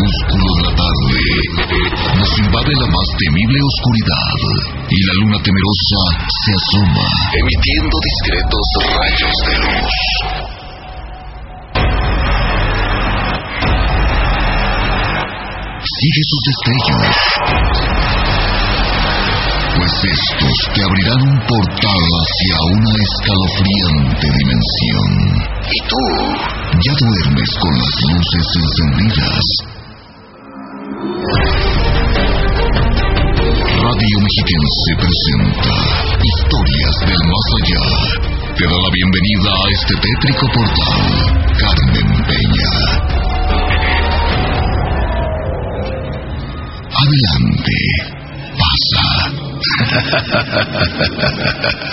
crepúsculo de la tarde, nos invade la más temible oscuridad y la luna temerosa se asoma, emitiendo discretos rayos de luz. Sigue sus destellos, pues estos te abrirán un portal hacia una escalofriante dimensión. Y tú ya duermes con las luces encendidas. Radio Mexiquense presenta Historias del Más Allá. Te da la bienvenida a este tétrico portal, Carmen Peña. Adelante, pasa.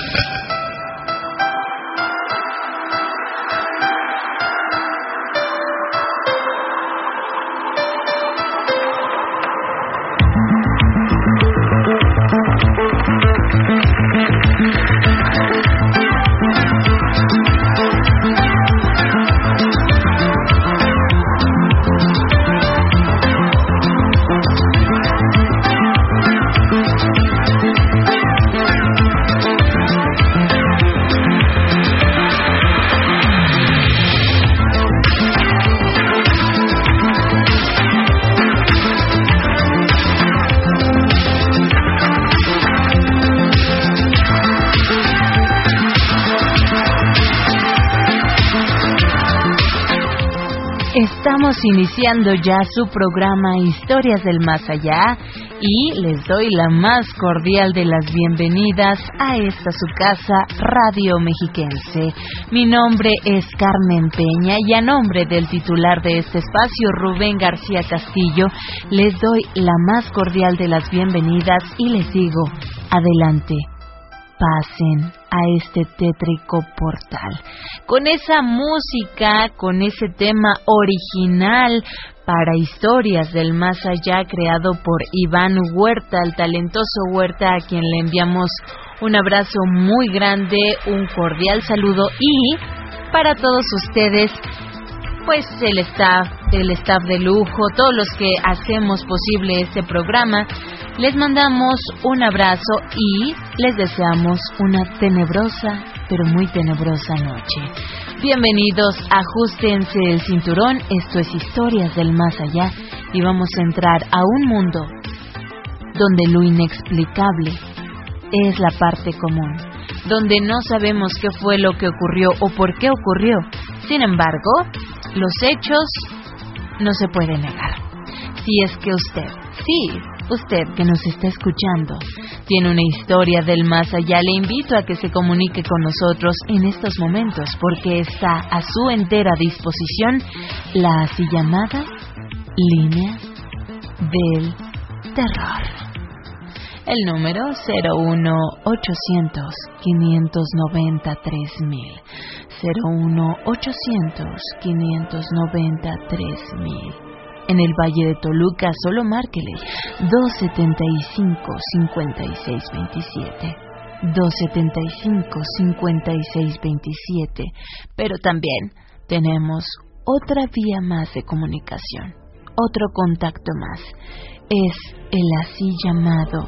iniciando ya su programa Historias del Más Allá y les doy la más cordial de las bienvenidas a esta su casa Radio Mexiquense. Mi nombre es Carmen Peña y a nombre del titular de este espacio, Rubén García Castillo, les doy la más cordial de las bienvenidas y les digo, adelante pasen a este tétrico portal. Con esa música, con ese tema original para historias del más allá creado por Iván Huerta, el talentoso Huerta a quien le enviamos un abrazo muy grande, un cordial saludo y para todos ustedes pues el staff, el staff de lujo, todos los que hacemos posible este programa, les mandamos un abrazo y les deseamos una tenebrosa, pero muy tenebrosa noche. Bienvenidos, ajustense el cinturón, esto es Historias del Más Allá y vamos a entrar a un mundo donde lo inexplicable es la parte común, donde no sabemos qué fue lo que ocurrió o por qué ocurrió. Sin embargo, los hechos no se pueden negar. Si es que usted, sí, Usted que nos está escuchando tiene una historia del más allá, le invito a que se comunique con nosotros en estos momentos porque está a su entera disposición la así llamada línea del terror. El número 01800 590 3000 01800 590 3000 en el Valle de Toluca, solo márquele 275-5627. 275-5627. Pero también tenemos otra vía más de comunicación, otro contacto más. Es el así llamado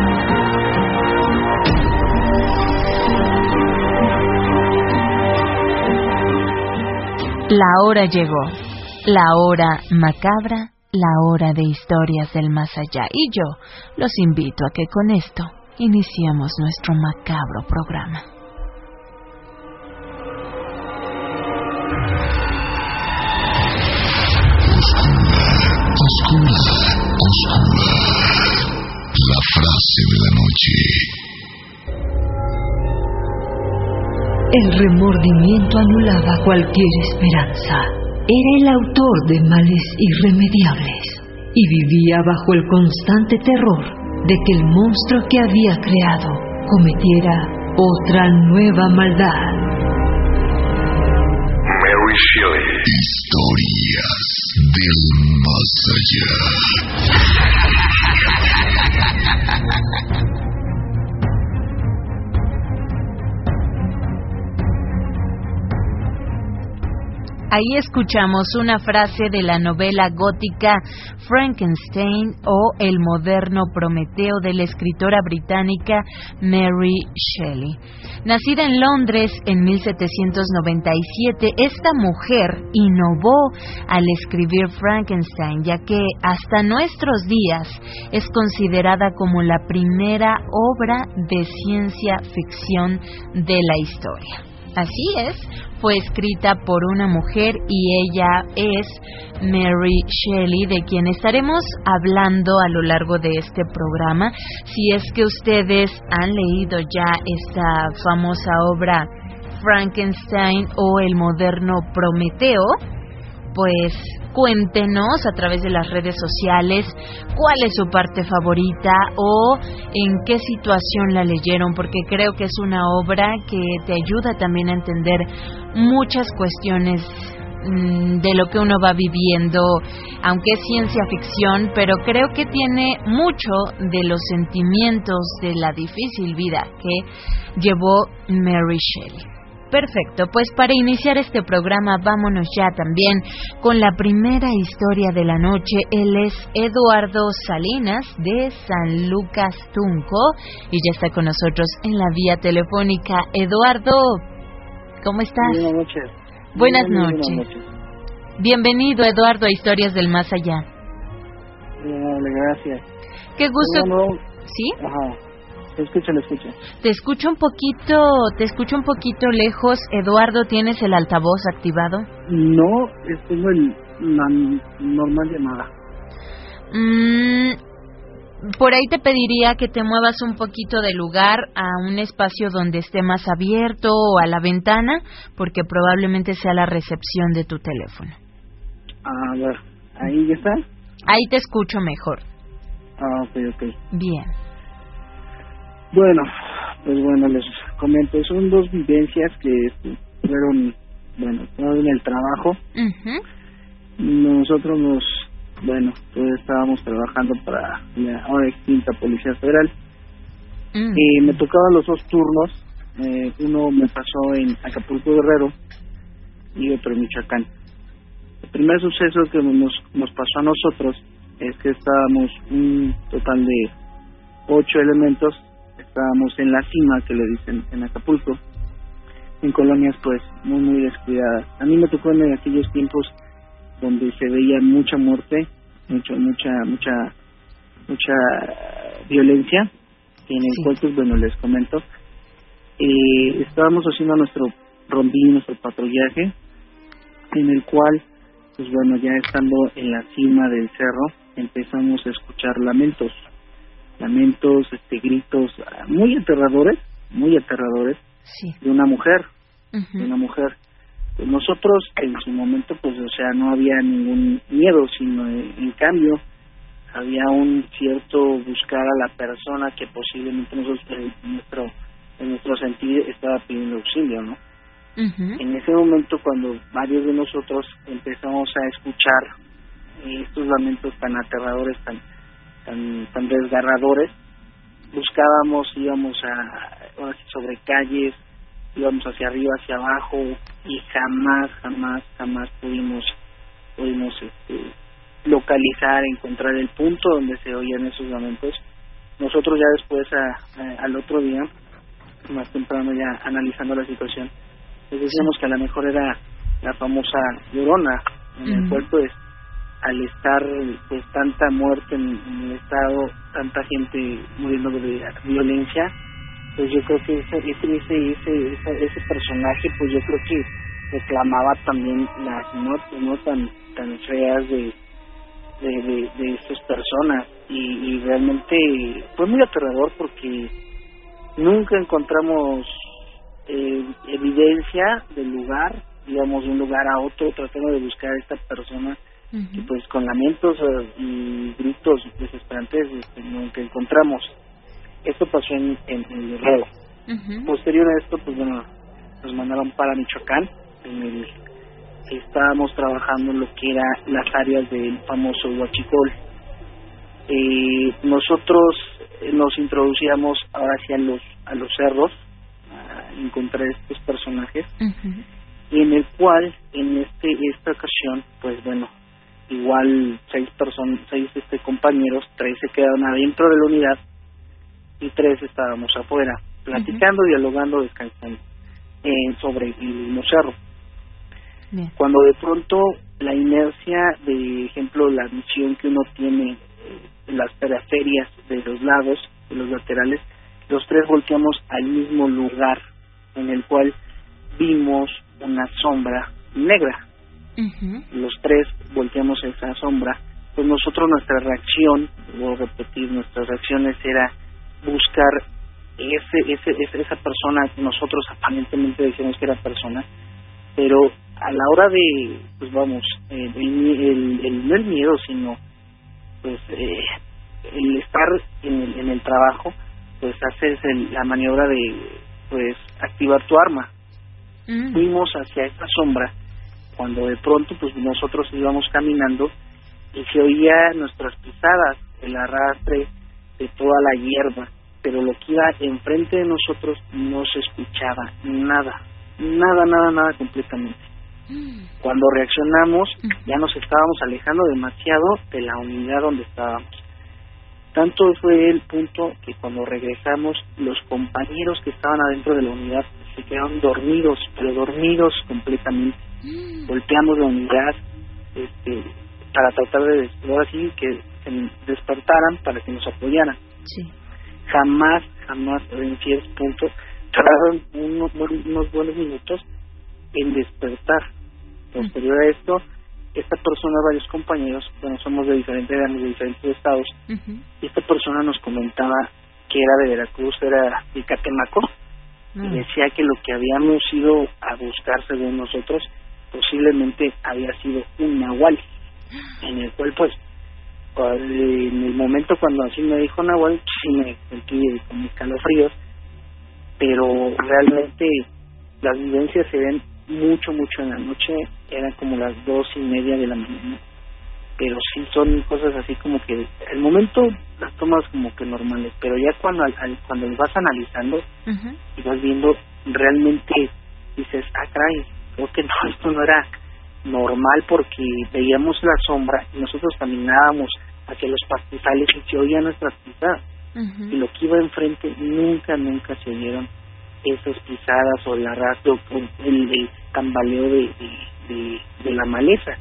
La hora llegó, la hora macabra la hora de historias del más allá y yo los invito a que con esto iniciemos nuestro macabro programa. Oscura, oscura, La frase de la noche. El remordimiento anulaba cualquier esperanza era el autor de males irremediables y vivía bajo el constante terror de que el monstruo que había creado cometiera otra nueva maldad. Mary Shelley. Historias del más allá. Ahí escuchamos una frase de la novela gótica Frankenstein o El moderno Prometeo de la escritora británica Mary Shelley. Nacida en Londres en 1797, esta mujer innovó al escribir Frankenstein, ya que hasta nuestros días es considerada como la primera obra de ciencia ficción de la historia. Así es, fue escrita por una mujer y ella es Mary Shelley, de quien estaremos hablando a lo largo de este programa. Si es que ustedes han leído ya esta famosa obra Frankenstein o el moderno Prometeo, pues cuéntenos a través de las redes sociales cuál es su parte favorita o en qué situación la leyeron, porque creo que es una obra que te ayuda también a entender muchas cuestiones mm, de lo que uno va viviendo, aunque es ciencia ficción, pero creo que tiene mucho de los sentimientos de la difícil vida que llevó Mary Shelley. Perfecto, pues para iniciar este programa vámonos ya también con la primera historia de la noche. Él es Eduardo Salinas de San Lucas Tunco y ya está con nosotros en la vía telefónica. Eduardo, ¿cómo estás? Buenas noches. Buenas, noches. Bienvenido Eduardo a Historias del Más Allá. gracias. Qué gusto. ¿Sí? Ajá. Te escucho, escucho. Te escucho un poquito, te escucho un poquito lejos. Eduardo, ¿tienes el altavoz activado? No, tengo el, la normal llamada. Mm, por ahí te pediría que te muevas un poquito de lugar a un espacio donde esté más abierto o a la ventana, porque probablemente sea la recepción de tu teléfono. A ver, ¿ahí ya está? Ahí te escucho mejor. Ah, ok, ok. Bien. Bueno, pues bueno, les comento, son dos vivencias que fueron, bueno, en el trabajo. Nosotros nos, bueno, pues estábamos trabajando para la ahora extinta Policía Federal. Mm. Y me tocaban los dos turnos, eh, uno me pasó en Acapulco Guerrero y otro en Michoacán. El primer suceso que nos, nos pasó a nosotros es que estábamos un total de ocho elementos estábamos en la cima que le dicen en Acapulco en colonias pues muy muy descuidadas. A mí me tocó en aquellos tiempos donde se veía mucha muerte mucha mucha mucha mucha violencia en el cual pues bueno les comento eh, estábamos haciendo nuestro rondín nuestro patrullaje en el cual pues bueno ya estando en la cima del cerro empezamos a escuchar lamentos lamentos, este, gritos muy aterradores, muy aterradores de una mujer, de una mujer. Pues nosotros en su momento, pues, o sea, no había ningún miedo, sino en cambio había un cierto buscar a la persona que posiblemente nosotros en nuestro en nuestro sentido estaba pidiendo auxilio, ¿no? En ese momento, cuando varios de nosotros empezamos a escuchar estos lamentos tan aterradores, tan tan, tan desgarradores, buscábamos, íbamos a, sobre calles, íbamos hacia arriba, hacia abajo, y jamás, jamás, jamás pudimos, pudimos este, localizar, encontrar el punto donde se oían esos lamentos. Nosotros ya después, al otro día, más temprano ya analizando la situación, les decíamos que a lo mejor era la famosa llorona, en el cual pues al estar pues tanta muerte en, el estado, tanta gente muriendo de violencia, pues yo creo que ese ese ese ese, personaje pues yo creo que reclamaba también las muertes no tan tan feas de de, de, estas personas. Y, y realmente fue muy aterrador porque nunca encontramos eh, evidencia del lugar digamos de un lugar a otro tratando de buscar a esta persona y pues con lamentos eh, y gritos desesperantes este, que encontramos. Esto pasó en, en, Guerrero. Posterior a esto, pues bueno, nos mandaron para Michoacán, en el estábamos trabajando en lo que era las áreas del famoso huachicol. Eh, nosotros nos introducíamos ahora hacia los a los cerros a encontrar estos personajes y en el cual en este esta ocasión pues bueno igual seis personas seis este compañeros tres se quedaron adentro de la unidad y tres estábamos afuera platicando dialogando descansando eh, sobre el mismo cerro cuando de pronto la inercia de ejemplo la visión que uno tiene en las periferias de los lados de los laterales los tres volteamos al mismo lugar en el cual vimos una sombra negra. Los tres volteamos esa sombra. Pues nosotros nuestra reacción, voy a repetir, nuestras reacciones era buscar ese, ese, esa persona que nosotros aparentemente decíamos que era persona, pero a la hora de, pues vamos, el, el, no el miedo, sino pues eh, el estar en el, en el trabajo, pues haces la maniobra de pues activar tu arma. Mm. Fuimos hacia esa sombra cuando de pronto pues nosotros íbamos caminando y se oía nuestras pisadas, el arrastre de toda la hierba, pero lo que iba enfrente de nosotros no se escuchaba nada, nada, nada, nada completamente. Mm. Cuando reaccionamos ya nos estábamos alejando demasiado de la unidad donde estábamos. Tanto fue el punto que cuando regresamos los compañeros que estaban adentro de la unidad se quedaron dormidos, pero dormidos completamente. Mm. Golpeamos la unidad este, para tratar de así que se despertaran para que nos apoyaran. Sí. Jamás, jamás en cierto punto tardaron unos, unos buenos minutos en despertar. Posterior a esto, esta persona, varios compañeros, bueno, somos de diferentes de diferentes estados, y esta persona nos comentaba que era de Veracruz, era de Catemaco, y mm. decía que lo que habíamos ido a buscar, según nosotros, posiblemente había sido un nahual, en el cual, pues, en el momento cuando así me dijo nahual, sí me sentí con mis calofríos, pero realmente las vivencias se ven mucho, mucho en la noche, eran como las dos y media de la mañana, pero sí son cosas así como que el momento las tomas como que normales, pero ya cuando al, cuando vas analizando y vas viendo realmente dices, ah, caray, creo que no, esto no era normal porque veíamos la sombra y nosotros caminábamos hacia los pastizales y se oía nuestras pisadas. Y lo que iba enfrente nunca, nunca se oyeron esas pisadas o el arrastro, el, el tambaleo de, de, la maleza.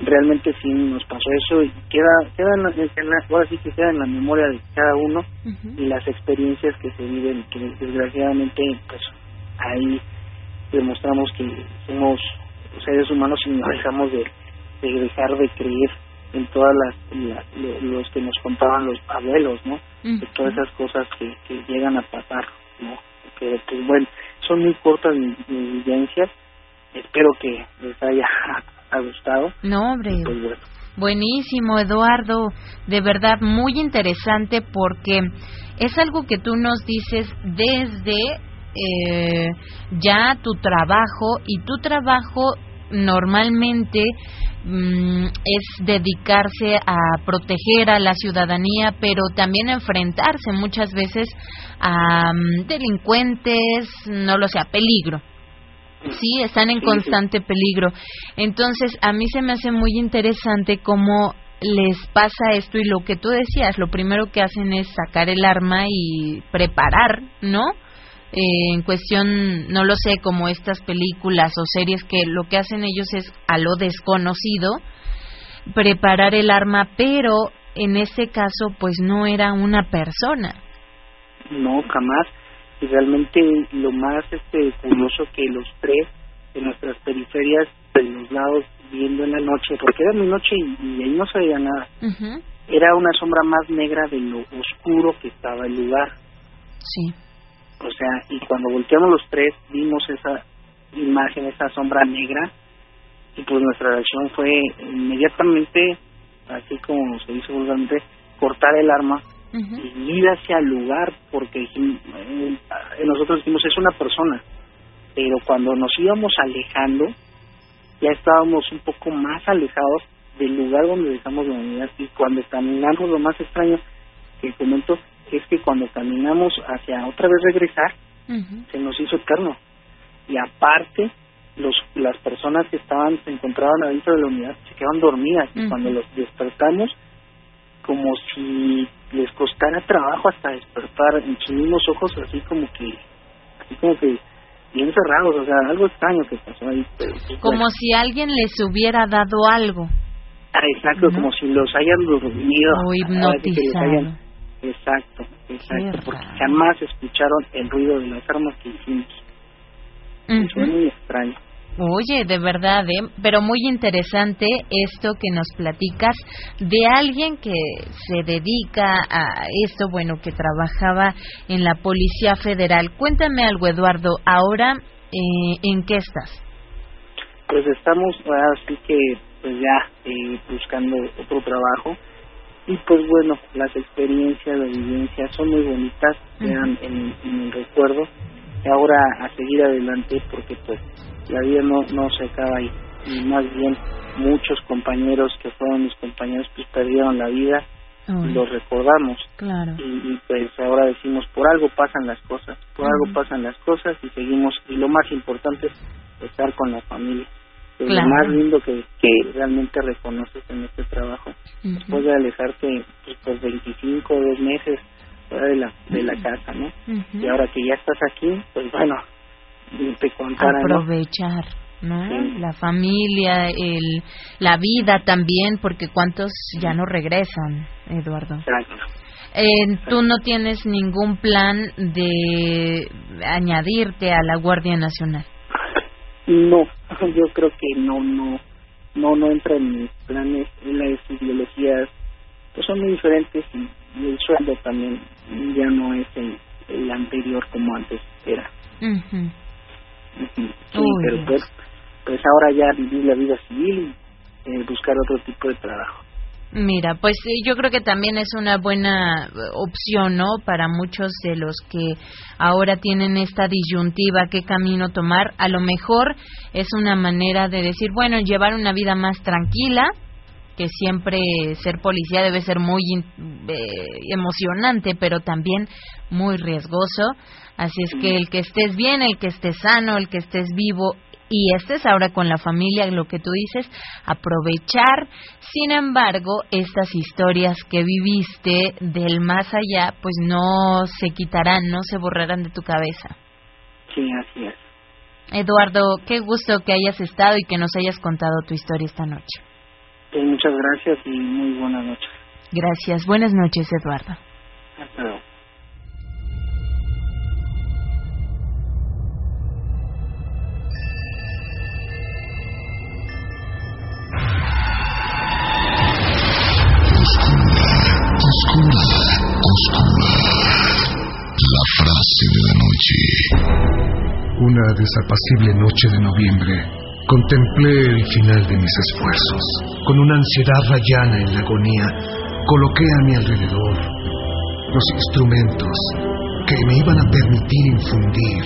Realmente sí nos pasó eso y queda, queda en la, ahora sí que queda en la memoria de cada uno y las experiencias que se viven, que desgraciadamente pues ahí demostramos que somos seres humanos y no dejamos de, dejar de creer en todas las, los que nos contaban los abuelos, ¿no? De todas esas cosas que, que llegan a pasar, ¿no? Que pues bueno, son muy cortas mis, vivencias. Espero que les haya gustado. No, hombre. Pues Buenísimo, Eduardo. De verdad, muy interesante porque es algo que tú nos dices desde eh, ya tu trabajo y tu trabajo normalmente mm, es dedicarse a proteger a la ciudadanía, pero también enfrentarse muchas veces a mm, delincuentes, no lo sé, a peligro. Sí, están en constante peligro. Entonces, a mí se me hace muy interesante cómo les pasa esto y lo que tú decías, lo primero que hacen es sacar el arma y preparar, ¿no? Eh, en cuestión, no lo sé, como estas películas o series que lo que hacen ellos es a lo desconocido, preparar el arma, pero en ese caso pues no era una persona. No, jamás. Y realmente lo más este curioso que los tres en nuestras periferias de los lados viendo en la noche, porque era muy noche y, ahí no se veía nada. Era una sombra más negra de lo oscuro que estaba el lugar. Sí o sea, y cuando volteamos los tres, vimos esa imagen, esa sombra negra, y pues nuestra reacción fue inmediatamente, así como se hizo vulgarmente, cortar el arma y ir hacia el lugar, porque eh, nosotros decimos es una persona, pero cuando nos íbamos alejando, ya estábamos un poco más alejados del lugar donde dejamos la unidad y cuando caminamos lo más extraño que comento es que cuando caminamos hacia otra vez regresar se nos hizo eterno. Y aparte los las personas que estaban se encontraban adentro de la unidad se quedaban dormidas. Y cuando los despertamos como si les costara trabajo hasta despertar en sus mismos ojos así como que así como que bien cerrados o sea algo extraño que pasó ahí pues, como si alguien les hubiera dado algo. Ah, exacto como si los hayan dormido. O hipnotizado exacto exacto porque jamás escucharon el ruido de las armas que hicimos fue muy extraño Oye, de verdad, ¿eh? pero muy interesante esto que nos platicas de alguien que se dedica a esto, bueno, que trabajaba en la Policía Federal. Cuéntame algo, Eduardo, ahora, eh, ¿en qué estás? Pues estamos, así que, pues ya eh, buscando otro trabajo. Y pues bueno, las experiencias, las vivencias son muy bonitas, quedan en, en el recuerdo. Y ahora a seguir adelante porque pues la vida no, no se acaba ahí. Y más bien muchos compañeros que fueron mis compañeros pues perdieron la vida y los recordamos. Claro. Y, pues ahora decimos, por algo pasan las cosas, por algo pasan las cosas y seguimos. Y lo más importante es estar con la familia. Es lo más lindo que, que realmente reconoces en este trabajo. Después de alejarte pues, por 25 o dos meses fuera de la, de la casa, ¿no? Y ahora que ya estás aquí, pues bueno, aprovechar ¿no? La familia, el, la vida también, porque cuántos ya no regresan, Eduardo. Eh, ¿Tú no tienes ningún plan de añadirte a la Guardia Nacional? No, yo creo que no, no, no, no entra en mis planes. Las ideologías pues son muy diferentes y el sueldo también ya no es el, anterior como antes era. Sí, pero pues, pues ahora ya vivir la vida civil y eh, buscar otro tipo de trabajo. Mira, pues eh, yo creo que también es una buena opción, ¿no? Para muchos de los que ahora tienen esta disyuntiva, qué camino tomar. A lo mejor es una manera de decir, bueno, llevar una vida más tranquila, que siempre ser policía debe ser muy eh, emocionante, pero también muy riesgoso. Así es que el que estés bien, el que estés sano, el que estés vivo y estés ahora con la familia, lo que tú dices, aprovechar. Sin embargo, estas historias que viviste del más allá, pues no se quitarán, no se borrarán de tu cabeza. Sí, así es. Eduardo, qué gusto que hayas estado y que nos hayas contado tu historia esta noche. muchas gracias y muy buenas noches. Gracias. Buenas noches, Eduardo. Hasta luego. Frase de la noche. Una desapacible noche de noviembre, contemplé el final de mis esfuerzos. Con una ansiedad rayana en la agonía, coloqué a mi alrededor los instrumentos que me iban a permitir infundir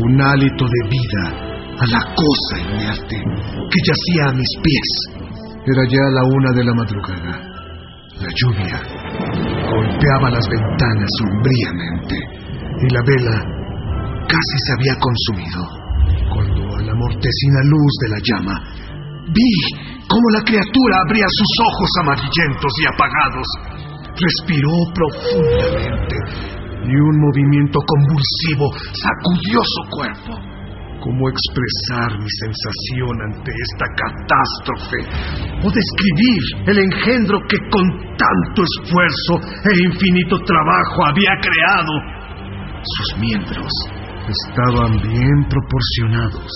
un hálito de vida a la cosa inerte que yacía a mis pies. Era ya la una de la madrugada. La lluvia golpeaba las ventanas sombríamente y la vela casi se había consumido cuando a la mortecina luz de la llama vi cómo la criatura abría sus ojos amarillentos y apagados. Respiró profundamente y un movimiento convulsivo sacudió su cuerpo. ¿Cómo expresar mi sensación ante esta catástrofe? ¿O describir el engendro que con tanto esfuerzo e infinito trabajo había creado? Sus miembros estaban bien proporcionados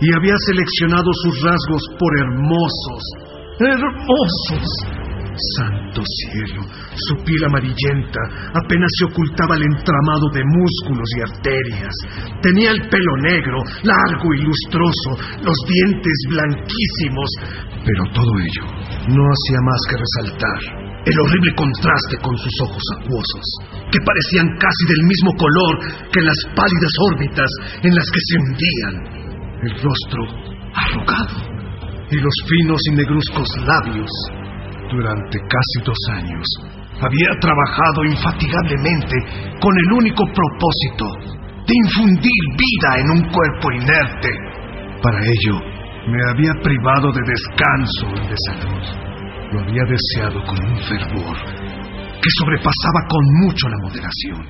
y había seleccionado sus rasgos por hermosos, hermosos Santo cielo, su piel amarillenta apenas se ocultaba el entramado de músculos y arterias. Tenía el pelo negro, largo y lustroso, los dientes blanquísimos, pero todo ello no hacía más que resaltar el horrible contraste con sus ojos acuosos, que parecían casi del mismo color que las pálidas órbitas en las que se hundían, el rostro arrugado y los finos y negruzcos labios. Durante casi dos años había trabajado infatigablemente con el único propósito de infundir vida en un cuerpo inerte. Para ello, me había privado de descanso y de salud lo había deseado con un fervor que sobrepasaba con mucho la moderación.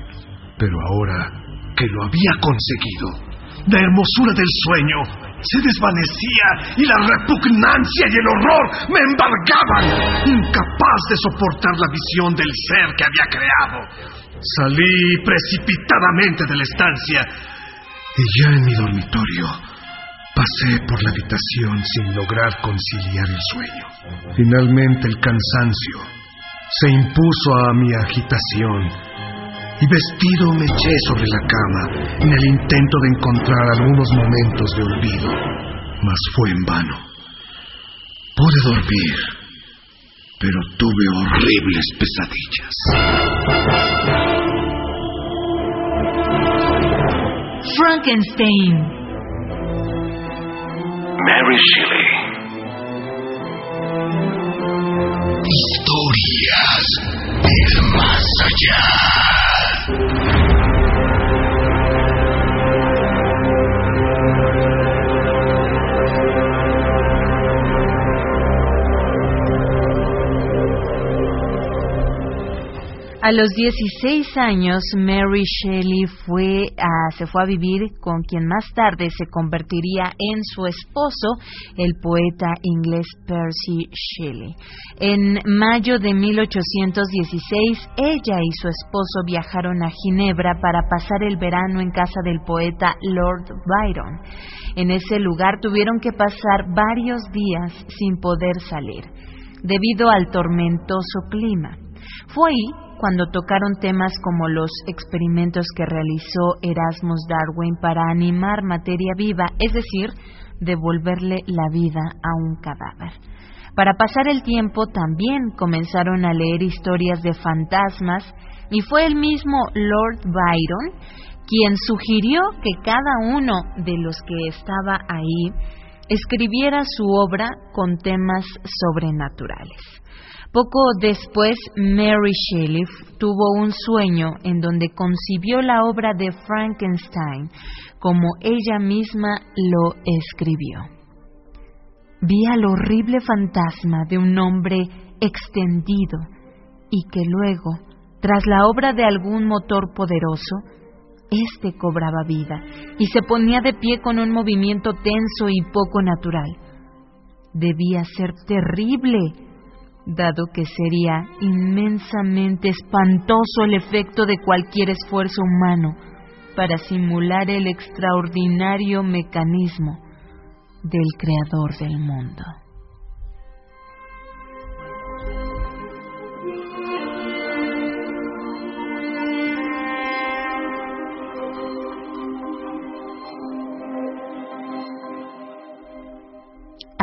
Pero ahora que lo había conseguido, la hermosura del sueño se desvanecía y la repugnancia y el horror me embargaban, incapaz de soportar la visión del ser que había creado. Salí precipitadamente de la estancia y ya en mi dormitorio Pasé por la habitación sin lograr conciliar el sueño. Finalmente el cansancio se impuso a mi agitación y vestido me eché sobre la cama en el intento de encontrar algunos momentos de olvido, mas fue en vano. Pude dormir, pero tuve horribles pesadillas. Frankenstein Mary Shelley. Historias del más allá. A los 16 años, Mary Shelley fue se fue a vivir con quien más tarde se convertiría en su esposo, el poeta inglés Percy Shelley. En mayo de 1816, ella y su esposo viajaron a Ginebra para pasar el verano en casa del poeta Lord Byron. En ese lugar tuvieron que pasar varios días sin poder salir, debido al tormentoso clima. Fue ahí cuando tocaron temas como los experimentos que realizó Erasmus Darwin para animar materia viva, es decir, devolverle la vida a un cadáver. Para pasar el tiempo también comenzaron a leer historias de fantasmas y fue el mismo Lord Byron quien sugirió que cada uno de los que estaba ahí escribiera su obra con temas sobrenaturales. Poco después, Mary Shelley tuvo un sueño en donde concibió la obra de Frankenstein como ella misma lo escribió. Vi al horrible fantasma de un hombre extendido y que luego, tras la obra de algún motor poderoso, éste cobraba vida y se ponía de pie con un movimiento tenso y poco natural. Debía ser terrible dado que sería inmensamente espantoso el efecto de cualquier esfuerzo humano para simular el extraordinario mecanismo del creador del mundo.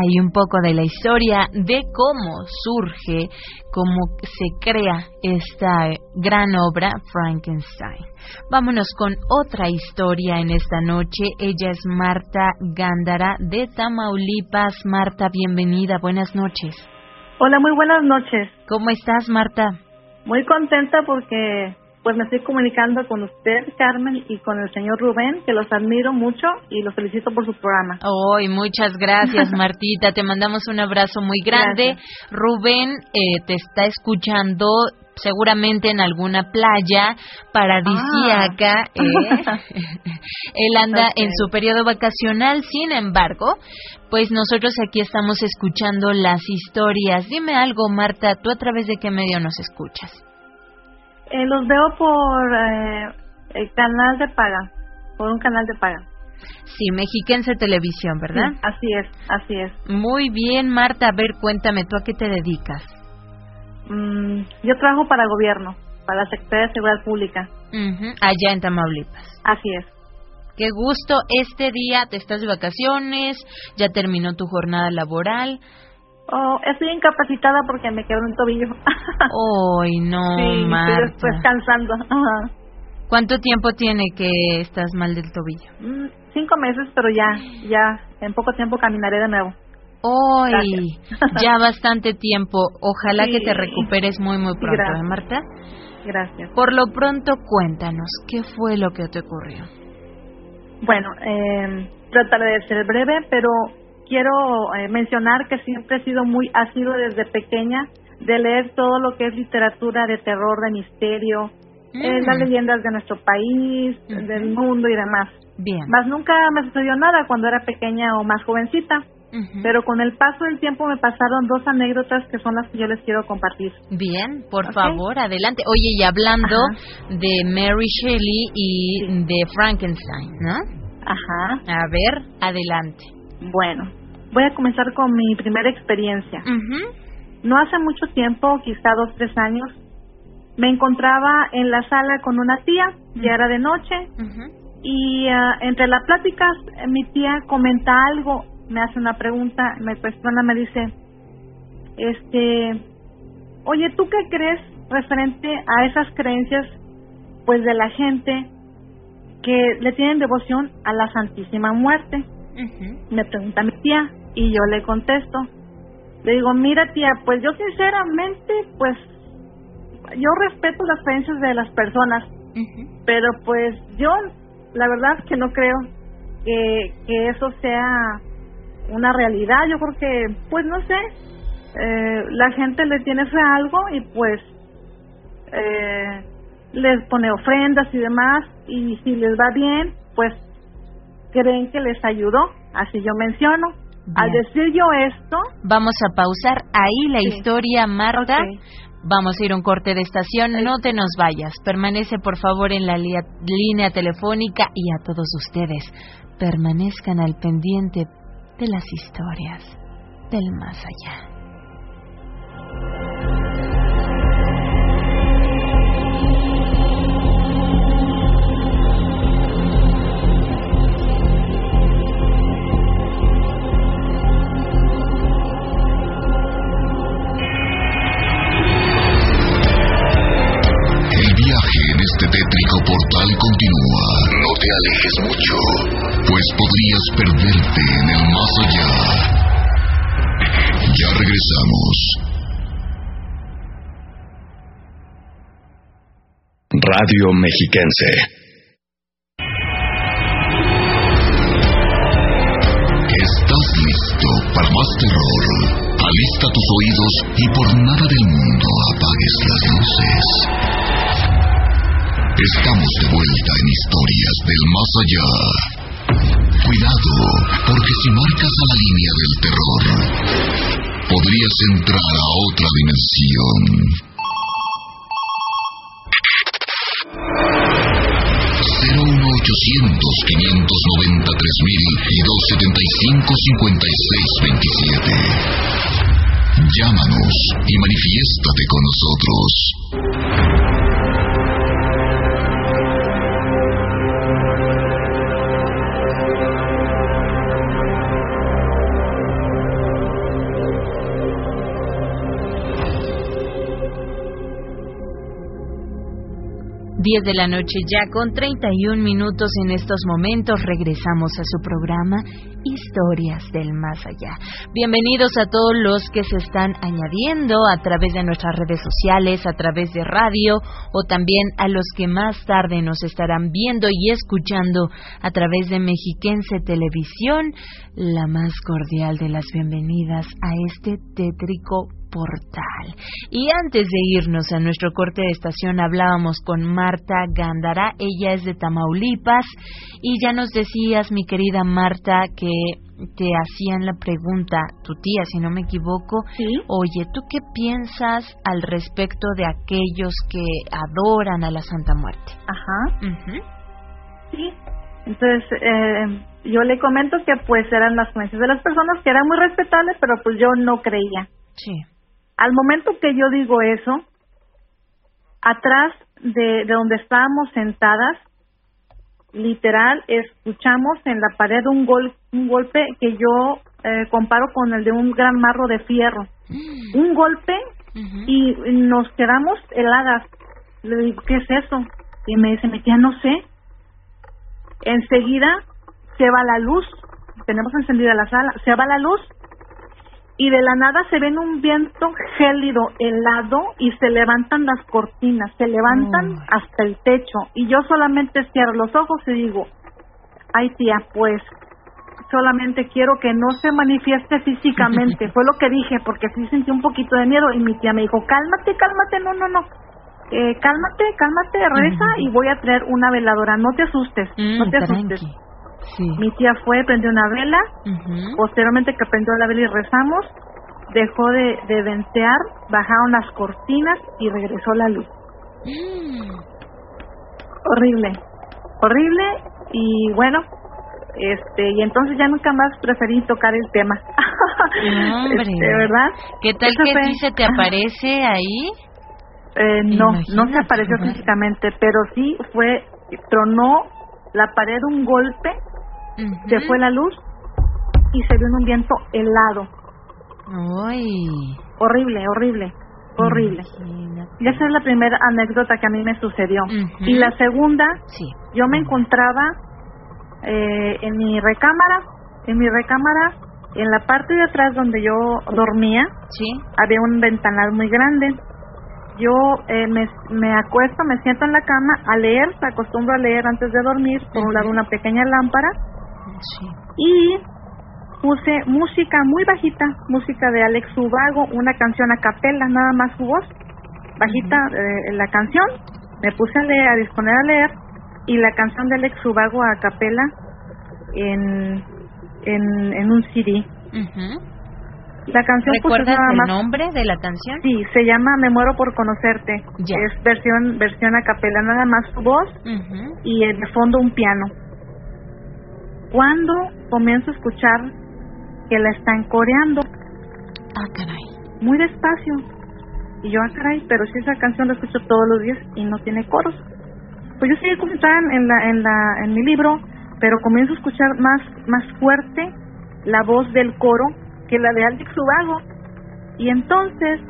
Hay un poco de la historia de cómo surge, cómo se crea esta gran obra Frankenstein. Vámonos con otra historia en esta noche. Ella es Marta Gándara de Tamaulipas. Marta, bienvenida. Buenas noches. Hola, muy buenas noches. ¿Cómo estás, Marta? Muy contenta porque pues me estoy comunicando con usted, Carmen, y con el señor Rubén, que los admiro mucho y los felicito por su programa. Hoy, muchas gracias, Martita. Te mandamos un abrazo muy grande. Rubén eh, te está escuchando seguramente en alguna playa paradisíaca. Ah. Eh. Él anda en su periodo vacacional, sin embargo, pues nosotros aquí estamos escuchando las historias. Dime algo, Marta, ¿tú a través de qué medio nos escuchas? Eh, los veo por eh, el canal de paga, por un canal de paga. Sí, Mexiquense Televisión, ¿verdad? así es, así es. Muy bien, Marta. A ver, cuéntame, ¿tú a qué te dedicas? Mm, yo trabajo para gobierno, para la Secretaría de Seguridad Pública. allá en Tamaulipas. Así es. Qué gusto. Este día te estás de vacaciones, ya terminó tu jornada laboral. Oh, estoy incapacitada porque me quebró un tobillo. ¡Ay, no, sí, Marta! estoy descansando. Ajá. ¿Cuánto tiempo tiene que estás mal del tobillo? Mm, cinco meses, pero ya, ya, en poco tiempo caminaré de nuevo. ¡Ay! ya bastante tiempo. Ojalá que te recuperes muy, muy pronto, ¿eh, Marta? Gracias. Por lo pronto, cuéntanos, ¿qué fue lo que te ocurrió? Bueno, eh, trataré de ser breve, pero quiero eh, mencionar que siempre he sido muy ácido desde pequeña de leer todo lo que es literatura de terror, de misterio, eh, las mm. leyendas de nuestro país, del mundo y demás. Bien. Más nunca me sucedió nada cuando era pequeña o más jovencita. Pero con el paso del tiempo me pasaron dos anécdotas que son las que yo les quiero compartir. Bien, por favor, adelante. Oye, y hablando de Mary Shelley y de Frankenstein, ¿no? Ajá. A ver, adelante. Bueno, voy a comenzar con mi primera experiencia. No hace mucho tiempo, quizá dos, tres años, me encontraba en la sala con una tía, ya era de noche, y ah, entre las pláticas mi tía comenta algo, me hace una pregunta, me cuestiona, me dice, este, oye, ¿tú qué crees referente a esas creencias, pues de la gente que le tienen devoción a la Santísima Muerte? Me pregunta mi tía y yo le contesto, le digo, mira tía, pues yo sinceramente, pues yo respeto las creencias de las personas, pero pues yo la verdad que no creo que, que eso sea una realidad. Yo creo que, pues no sé, eh, la gente le tiene fe a algo y pues eh, les pone ofrendas y demás y si les va bien, pues creen que les ayudó. Así yo menciono. Al decir yo esto... Vamos a pausar ahí la historia, Marta. Vamos a ir a un corte de estación, no te nos vayas. Permanece por favor en la línea telefónica y a todos ustedes, permanezcan al pendiente de las historias del más allá. Alejes mucho, pues podrías perderte en el más allá. Ya regresamos. Radio Mexiquense. ¿Estás listo para más terror? Alista tus oídos y por nada del mundo apagues las luces. Estamos de vuelta en historias del más allá. Cuidado, porque si marcas a la línea del terror, podrías entrar a otra dimensión. 01800 593 y 275 5627. Llámanos y manifiéstate con nosotros. 10 de la noche ya con 31 minutos en estos momentos regresamos a su programa Historias del Más Allá. Bienvenidos a todos los que se están añadiendo a través de nuestras redes sociales, a través de radio o también a los que más tarde nos estarán viendo y escuchando a través de Mexiquense Televisión. La más cordial de las bienvenidas a este tétrico portal. Y antes de irnos a nuestro corte de estación hablábamos con Marta Gándara, ella es de Tamaulipas y ya nos decías, mi querida Marta, que te hacían la pregunta, tu tía, si no me equivoco, oye, ¿tú qué piensas al respecto de aquellos que adoran a la Santa Muerte? Ajá. Sí, entonces eh, yo le comento que pues eran las creencias de las personas que eran muy respetables, pero pues yo no creía. Sí. Al momento que yo digo eso, atrás de, donde estábamos sentadas, literal, escuchamos en la pared un, gol, un golpe que yo eh, comparo con el de un gran marro de fierro. Mm. Un golpe y nos quedamos heladas. Le digo, ¿qué es eso? Y me dice, tía, no sé. Enseguida se va la luz, tenemos encendida la sala, se va la luz y de la nada se ven un viento gélido, helado y se levantan las cortinas, se levantan hasta el techo. Y yo solamente cierro los ojos y digo, ay tía, pues solamente quiero que no se manifieste físicamente, fue lo que dije porque sí sentí un poquito de miedo y mi tía me dijo, cálmate, cálmate, no, no, no, eh, cálmate, cálmate, reza y voy a traer una veladora, no te asustes, no mm, te asustes. Mi tía fue, prendió una vela, posteriormente que prendió la vela y rezamos, dejó de, de ventear, bajaron las cortinas y regresó la luz. Mm. Horrible, horrible y bueno, este y entonces ya nunca más preferí tocar el tema. hombre. Este, ¿verdad? ¿Qué tal que fue... se te aparece ahí? Eh, no, no se apareció físicamente, pero sí fue, tronó la pared un golpe se fue la luz y se vio en un viento helado. Ay. Horrible, horrible, horrible. Y esa es la primera anécdota que a mí me sucedió. Y la segunda, sí. yo me encontraba eh, en mi recámara, en mi recámara, en la parte de atrás donde yo dormía, sí. había un ventanal muy grande. Yo eh, me, me acuesto, me siento en la cama a leer, me acostumbro a leer antes de dormir, por un lado una pequeña lámpara y puse música muy bajita, música de Alex Ubago, una canción a capela, nada más su voz, bajita eh, la canción, me puse a leer, a disponer a leer, y la canción de Alex Ubago a capela en, en, en un CD. La canción ¿Recuerdas el nombre de la canción? Sí, se llama Me muero por conocerte. Es versión versión a capela, nada más su voz y en el fondo un piano cuando comienzo a escuchar que la están coreando. Ah, caray. Muy despacio. Y yo, ah, caray, pero si esa canción la escucho todos los días y no tiene coros. Pues yo seguí escuchando en, la, en, la, en mi libro, pero comienzo a escuchar más, más fuerte la voz del coro que la de Alex Ubago. Y entonces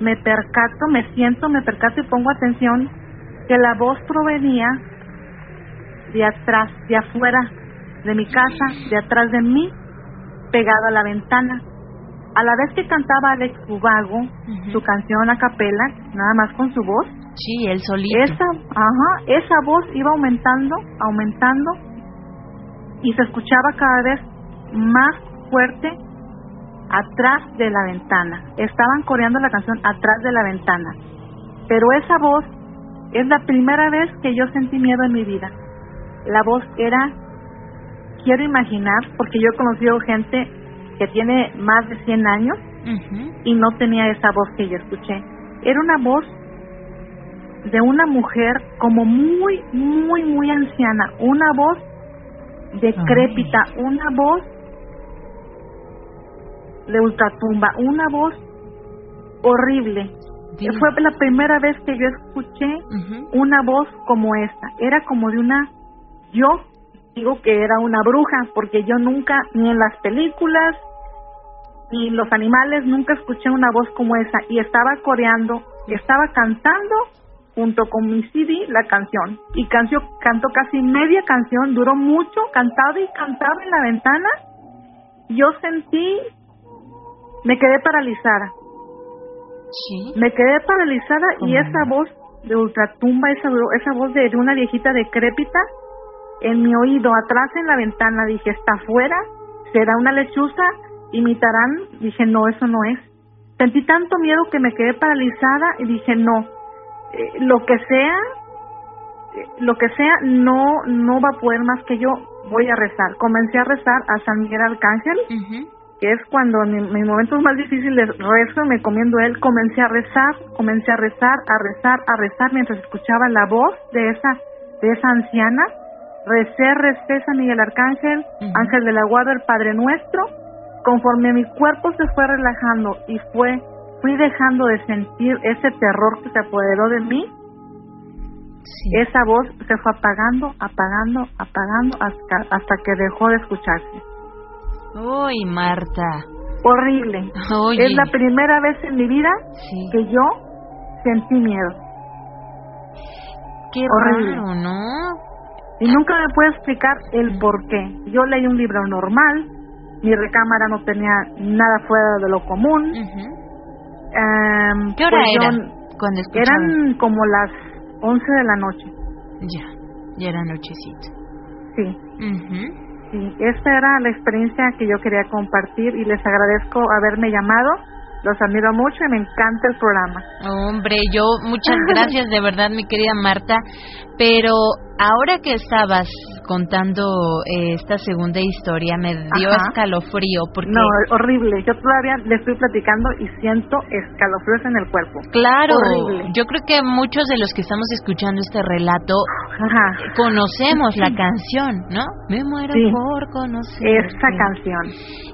me percato, me siento, me percato y pongo atención que la voz provenía de atrás, de afuera, de mi casa, de atrás de mí, pegado a la ventana. A la vez que cantaba Alex Ubago su canción a capela, nada más con su voz. Sí, él solito. Esa, ajá, esa voz iba aumentando, aumentando y se escuchaba cada vez más fuerte atrás de la ventana. Estaban coreando la canción atrás de la ventana. Pero esa voz es la primera vez que yo sentí miedo en mi vida. La voz era quiero imaginar, porque yo he conocido gente que tiene más de 100 años y no tenía esa voz que yo escuché. Era una voz de una mujer como muy, muy, muy anciana, una voz decrépita, una voz de ultratumba, una voz horrible. Fue la primera vez que yo escuché una voz como esta. Era como de una yo digo que era una bruja, porque yo nunca, ni en las películas, ni los animales, nunca escuché una voz como esa. Y estaba coreando, y estaba cantando junto con mi CD la canción. Y canció, cantó casi media canción, duró mucho, cantaba y cantaba en la ventana. Yo sentí, me quedé paralizada. ¿Sí? Me quedé paralizada y esa voz de ultratumba, esa, esa voz de, de una viejita decrépita, en mi oído, atrás en la ventana, dije, está afuera, será una lechuza, imitarán, dije, no, eso no es. Sentí tanto miedo que me quedé paralizada y dije, no, eh, lo que sea, eh, lo que sea, no, no va a poder más que yo, voy a rezar. Comencé a rezar a San Miguel Arcángel, que es cuando en mis momentos más difíciles rezo, me comiendo él, comencé a rezar, comencé a rezar, a rezar, a rezar, mientras escuchaba la voz de esa, de esa anciana, recé, recé San Miguel Arcángel, Ángel de la Guarda, el Padre Nuestro, conforme mi cuerpo se fue relajando y fue, fui dejando de sentir ese terror que se apoderó de mí, esa voz se fue apagando, apagando, apagando hasta, hasta que dejó de escucharse. Uy, Marta. Horrible. Es la primera vez en mi vida que yo sentí miedo. Qué Horrible. raro, ¿no? Y nunca me puedo explicar el por qué. Yo leí un libro normal, mi recámara no tenía nada fuera de lo común. Em, ¿Qué hora pues era cuando Eran como las 11 de la noche. Ya, ya era nochecito. Sí. Sí, esta era la experiencia que yo quería compartir y les agradezco haberme llamado los admiro mucho y me encanta el programa. Hombre, yo muchas gracias de verdad, mi querida Marta. Pero ahora que estabas contando eh, esta segunda historia, me dio escalofrío porque no horrible. Yo todavía le estoy platicando y siento escalofríos en el cuerpo. Claro, yo creo que muchos de los que estamos escuchando este relato conocemos la canción, ¿no? Me muero por conocer esta canción.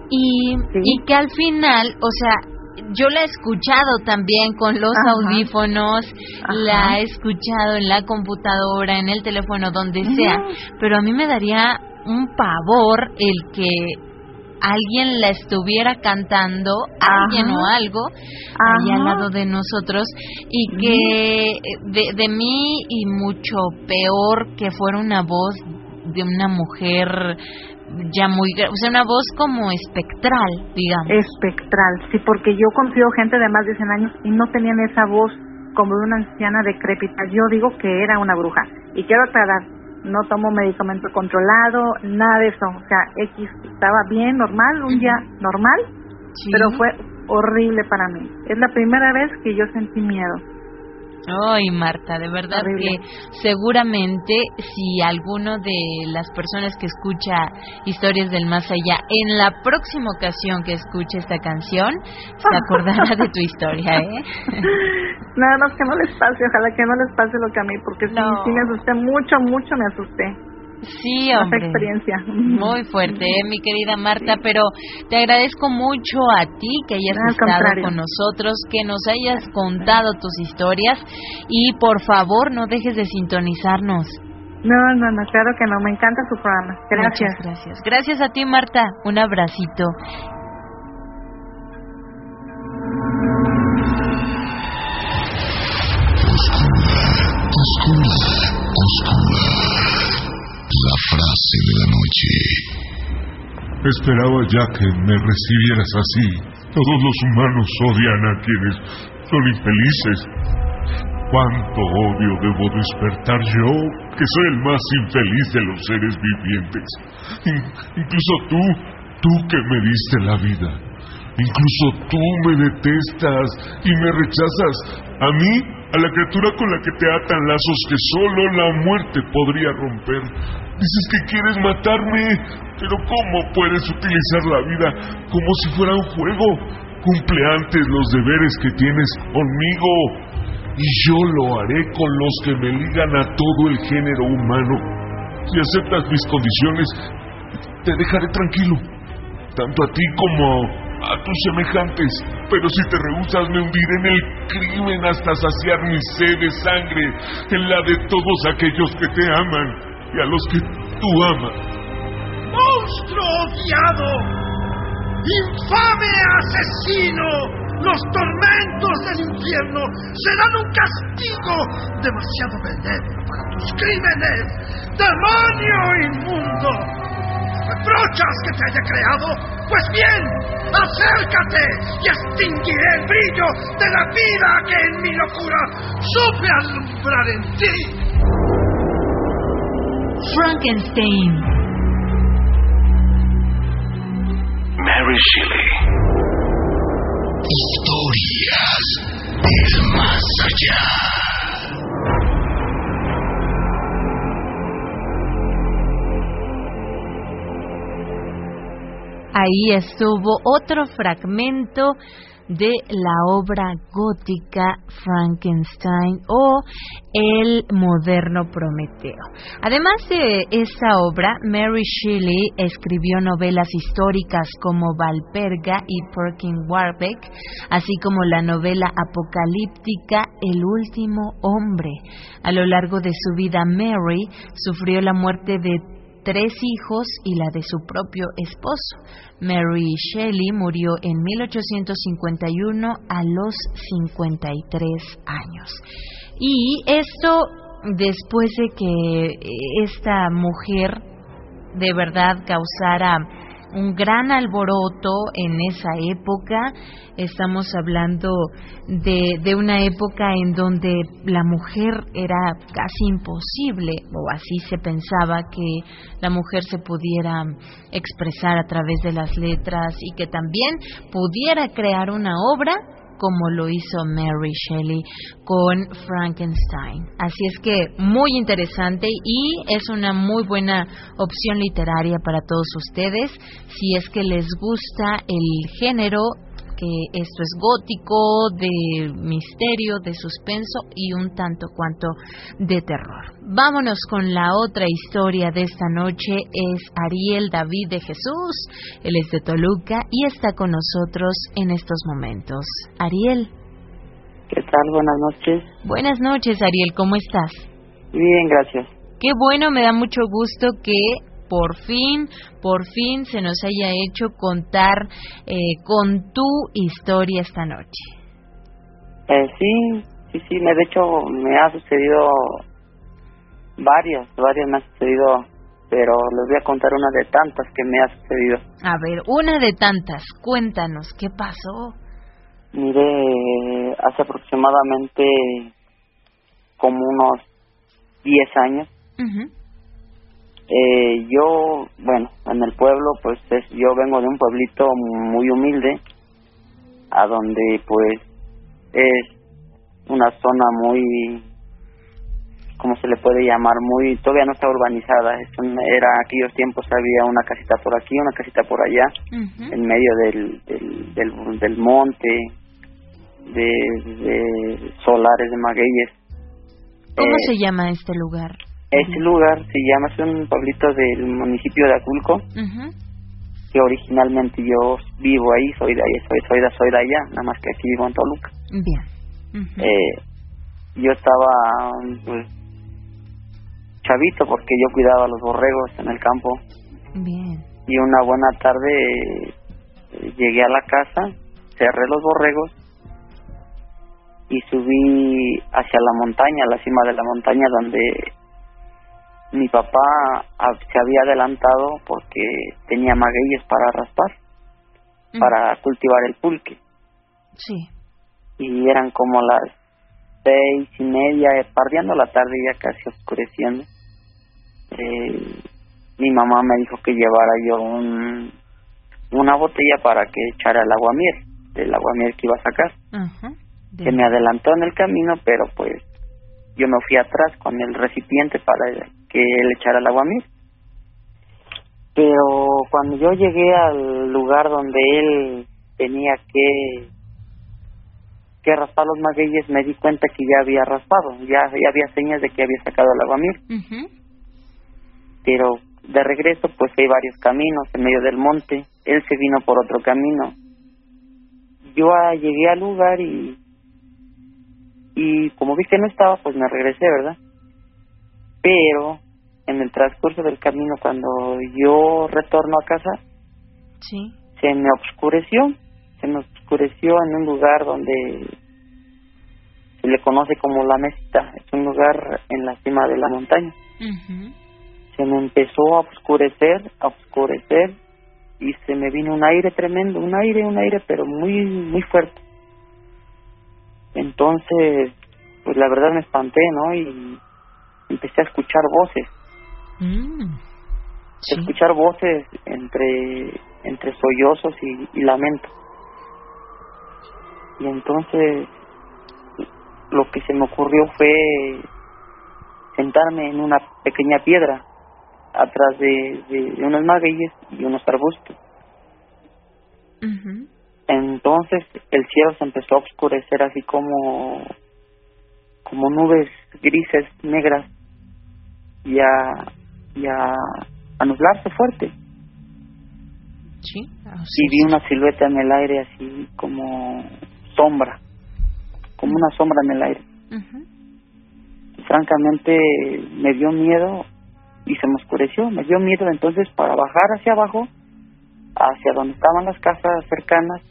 Y, y que al final, o sea, yo la he escuchado también con los audífonos, la he escuchado en la computadora, en el teléfono, donde sea, pero a mí me daría un pavor el que alguien la estuviera cantando, alguien o algo, ahí al lado de nosotros, y que de, de mí y mucho peor que fuera una voz de una mujer ya muy, o sea, una voz como espectral, digamos. Espectral, sí, porque yo confío gente de más de 100 años y no tenían esa voz como de una anciana decrépita. Yo digo que era una bruja. Y quiero aclarar, no tomo medicamento controlado, nada de eso. O sea, X estaba bien, normal, un día normal, pero fue horrible para mí. Es la primera vez que yo sentí miedo. Ay, Marta, de verdad que seguramente si alguno de las personas que escucha Historias del Más Allá, en la próxima ocasión que escuche esta canción, se acordará de tu historia, ¿eh? Nada más que no les pase, ojalá que no les pase lo que a mí, porque si sí me asusté mucho, mucho me asusté. Sí, hombre. experiencia. Muy fuerte, ¿eh, mi querida Marta, pero te agradezco mucho a ti que hayas estado con nosotros, que nos hayas contado tus historias y por favor no dejes de sintonizarnos. No, no, no, claro que no, me encanta su programa. Gracias. gracias. Gracias a ti, Marta. Un abracito. Frase de la noche. Esperaba ya que me recibieras así. Todos los humanos odian a quienes son infelices. ¿Cuánto odio debo despertar yo, que soy el más infeliz de los seres vivientes? incluso tú, tú que me diste la vida. Incluso tú me detestas y me rechazas. A mí, a la criatura con la que te atan lazos que solo la muerte podría romper. Dices que quieres matarme, pero ¿cómo puedes utilizar la vida como si fuera un juego? Cumple antes los deberes que tienes conmigo y yo lo haré con los que me ligan a todo el género humano. Si aceptas mis condiciones, te dejaré tranquilo, tanto a ti como a tus semejantes. Pero si te rehusas, me hundiré en el crimen hasta saciar mi sed de sangre, en la de todos aquellos que te aman y a los que tú amas. ¡Monstruo odiado! ¡Infame asesino! Los tormentos del infierno serán un castigo demasiado benévolo para tus crímenes. ¡Demonio inmundo! ¿Reprochas que te haya creado? Pues bien, acércate y extinguiré el brillo de la vida que en mi locura supe alumbrar en ti. Frankenstein. Mary Shelley. Historias del más allá. Ahí estuvo otro fragmento de la obra gótica Frankenstein o el moderno Prometeo. Además de esta obra, Mary Shelley escribió novelas históricas como Valperga y Perkin Warbeck, así como la novela apocalíptica El último hombre. A lo largo de su vida, Mary sufrió la muerte de tres hijos y la de su propio esposo. Mary Shelley murió en 1851 a los 53 años. Y esto después de que esta mujer de verdad causara un gran alboroto en esa época. Estamos hablando de, de, una época en donde la mujer era casi imposible, o así se pensaba que la mujer se pudiera expresar a través de las letras y que también pudiera crear una obra como lo hizo Mary Shelley con Frankenstein. Así es que muy interesante y es una muy buena opción literaria para todos ustedes si es que les gusta el género que esto es gótico, de misterio, de suspenso y un tanto cuanto de terror. Vámonos con la otra historia de esta noche. Es Ariel David de Jesús. Él es de Toluca y está con nosotros en estos momentos. Ariel. ¿Qué tal? Buenas noches. Buenas noches, Ariel. ¿Cómo estás? Bien, gracias. Qué bueno, me da mucho gusto que por fin, por fin se nos haya hecho contar eh, con tu historia esta noche. Eh, sí, sí, sí, de hecho me ha sucedido varias, varias me ha sucedido, pero les voy a contar una de tantas que me ha sucedido. A ver, una de tantas, cuéntanos, ¿qué pasó? Mire, hace aproximadamente como unos 10 años, eh, yo, bueno, en el pueblo, pues es, yo vengo de un pueblito muy humilde, a donde pues es una zona muy, ¿cómo se le puede llamar? Muy, todavía no está urbanizada, es era aquellos tiempos había una casita por aquí, una casita por allá, en medio del, del, del, monte, de, de, solares de magueyes. ¿Cómo eh, se llama este lugar? Este lugar se llama, es un pueblito del municipio de Aculco, que originalmente yo vivo ahí, soy de ahí, soy, soy, de, soy de allá, nada más que aquí vivo en Toluca. Bien. eh, yo estaba pues, chavito porque yo cuidaba los borregos en el campo. Bien. Y una buena tarde eh, llegué a la casa, cerré los borregos y subí hacia la montaña, a la cima de la montaña donde mi papá se había adelantado porque tenía magueyes para raspar, para cultivar el pulque. Sí. Y eran como las seis y media, pardeando la tarde, ya casi oscureciendo. Eh, mi mamá me dijo que llevara yo un, una botella para que echara el aguamiel, el aguamiel que iba a sacar. Se me adelantó en el camino, pero pues yo me fui atrás con el recipiente para que él echara el agua mí. Pero cuando yo llegué al lugar donde él tenía que que raspar los magueyes, me di cuenta que ya había raspado, ya, ya había señas de que había sacado el agua Pero de regreso, pues hay varios caminos en medio del monte. Él se vino por otro camino. Yo ah, llegué al lugar y y como vi que no estaba, pues me regresé, ¿verdad? Pero en el transcurso del camino, cuando yo retorno a casa, sí. se me oscureció, se me oscureció en un lugar donde se le conoce como la mesita, es un lugar en la cima de la montaña. Se me empezó a oscurecer, a oscurecer, y se me vino un aire tremendo, un aire, un aire, pero muy, muy fuerte. Entonces, pues la verdad me espanté, ¿no? Y empecé a escuchar voces. Mm, Escuchar voces entre, entre sollozos y, lamento. Y entonces lo que se me ocurrió fue sentarme en una pequeña piedra atrás de, de, unos magueyes y unos arbustos. Entonces el cielo se empezó a oscurecer así como como nubes grises, negras, y a, y a, nublarse fuerte. Sí. y vi una silueta en el aire así como sombra, como una sombra en el aire. Francamente me dio miedo y se me oscureció, me dio miedo entonces para bajar hacia abajo, hacia donde estaban las casas cercanas,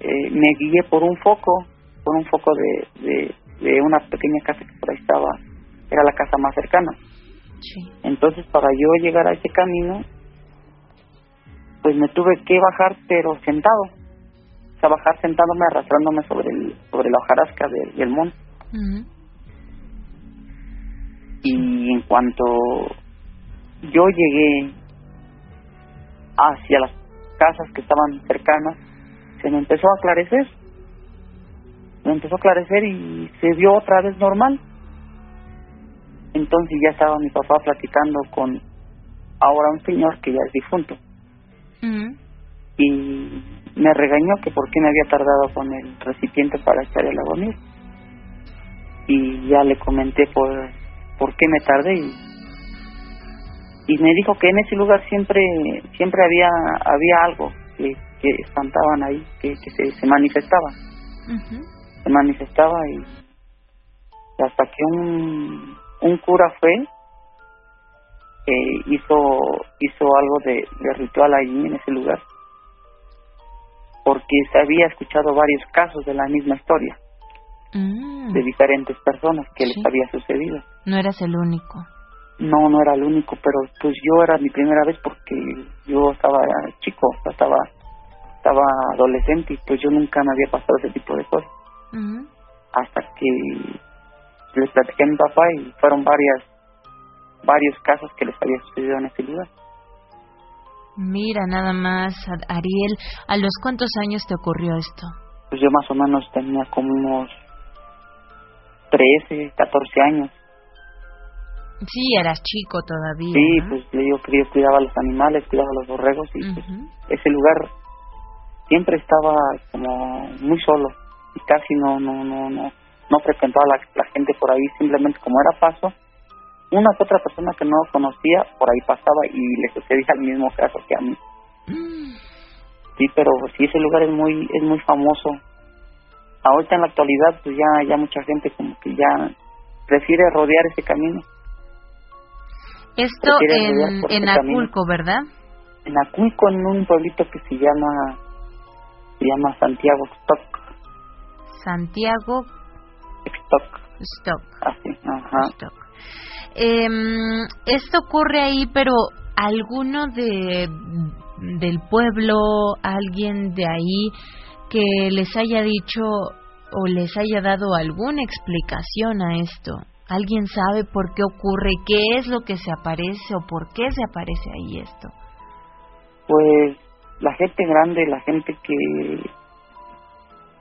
eh, me guié por un foco, por un foco de, de, una pequeña casa que por ahí estaba, era la casa más cercana. Entonces para yo llegar a ese camino, pues me tuve que bajar pero sentado, o sea, bajar sentándome, arrastrándome sobre el, sobre la hojarasca del monte. Y en cuanto yo llegué hacia las casas que estaban cercanas, se me empezó a aclarecer. Me empezó a aclarecer y se vio otra vez normal. Entonces ya estaba mi papá platicando con ahora un señor que ya es difunto. Y me regañó que por qué me había tardado con el recipiente para echar el agua Y ya le comenté por, por qué me tardé y, y me dijo que en ese lugar siempre siempre había había algo que, que espantaban ahí, que, que se, se manifestaba. Se manifestaba y hasta que un, un cura fue, eh, hizo, hizo algo de, de ritual allí en ese lugar, porque se había escuchado varios casos de la misma historia, mm. de diferentes personas que les había sucedido. No eras el único. No, no era el único, pero pues yo era mi primera vez porque yo estaba chico, estaba estaba adolescente y pues yo nunca me había pasado ese tipo de cosas. Hasta que les platiqué a mi papá y fueron varias varios casos que les había sucedido en ese lugar. Mira, nada más, Ariel, ¿a los cuántos años te ocurrió esto? Pues yo más o menos tenía como unos 13, 14 años. Sí, eras chico todavía. Sí, pues yo, yo cuidaba a los animales, cuidaba a los borregos y pues, ese lugar siempre estaba como muy solo y casi no no no no no frecuentaba la, la gente por ahí simplemente como era paso una que otra persona que no conocía por ahí pasaba y le sucedía el mismo caso que a mí mm. sí pero sí ese lugar es muy es muy famoso ahorita en la actualidad pues ya ya mucha gente como que ya prefiere rodear ese camino esto en, en Aculco, ¿verdad? En Aculco, en un pueblito que se llama se llama Santiago Stock. Santiago Stock. Stock. Así, ajá. Stock. Em, esto ocurre ahí, pero alguno de del pueblo, alguien de ahí que les haya dicho o les haya dado alguna explicación a esto. ¿Alguien sabe por qué ocurre? ¿Qué es lo que se aparece o por qué se aparece ahí esto? Pues la gente grande, la gente que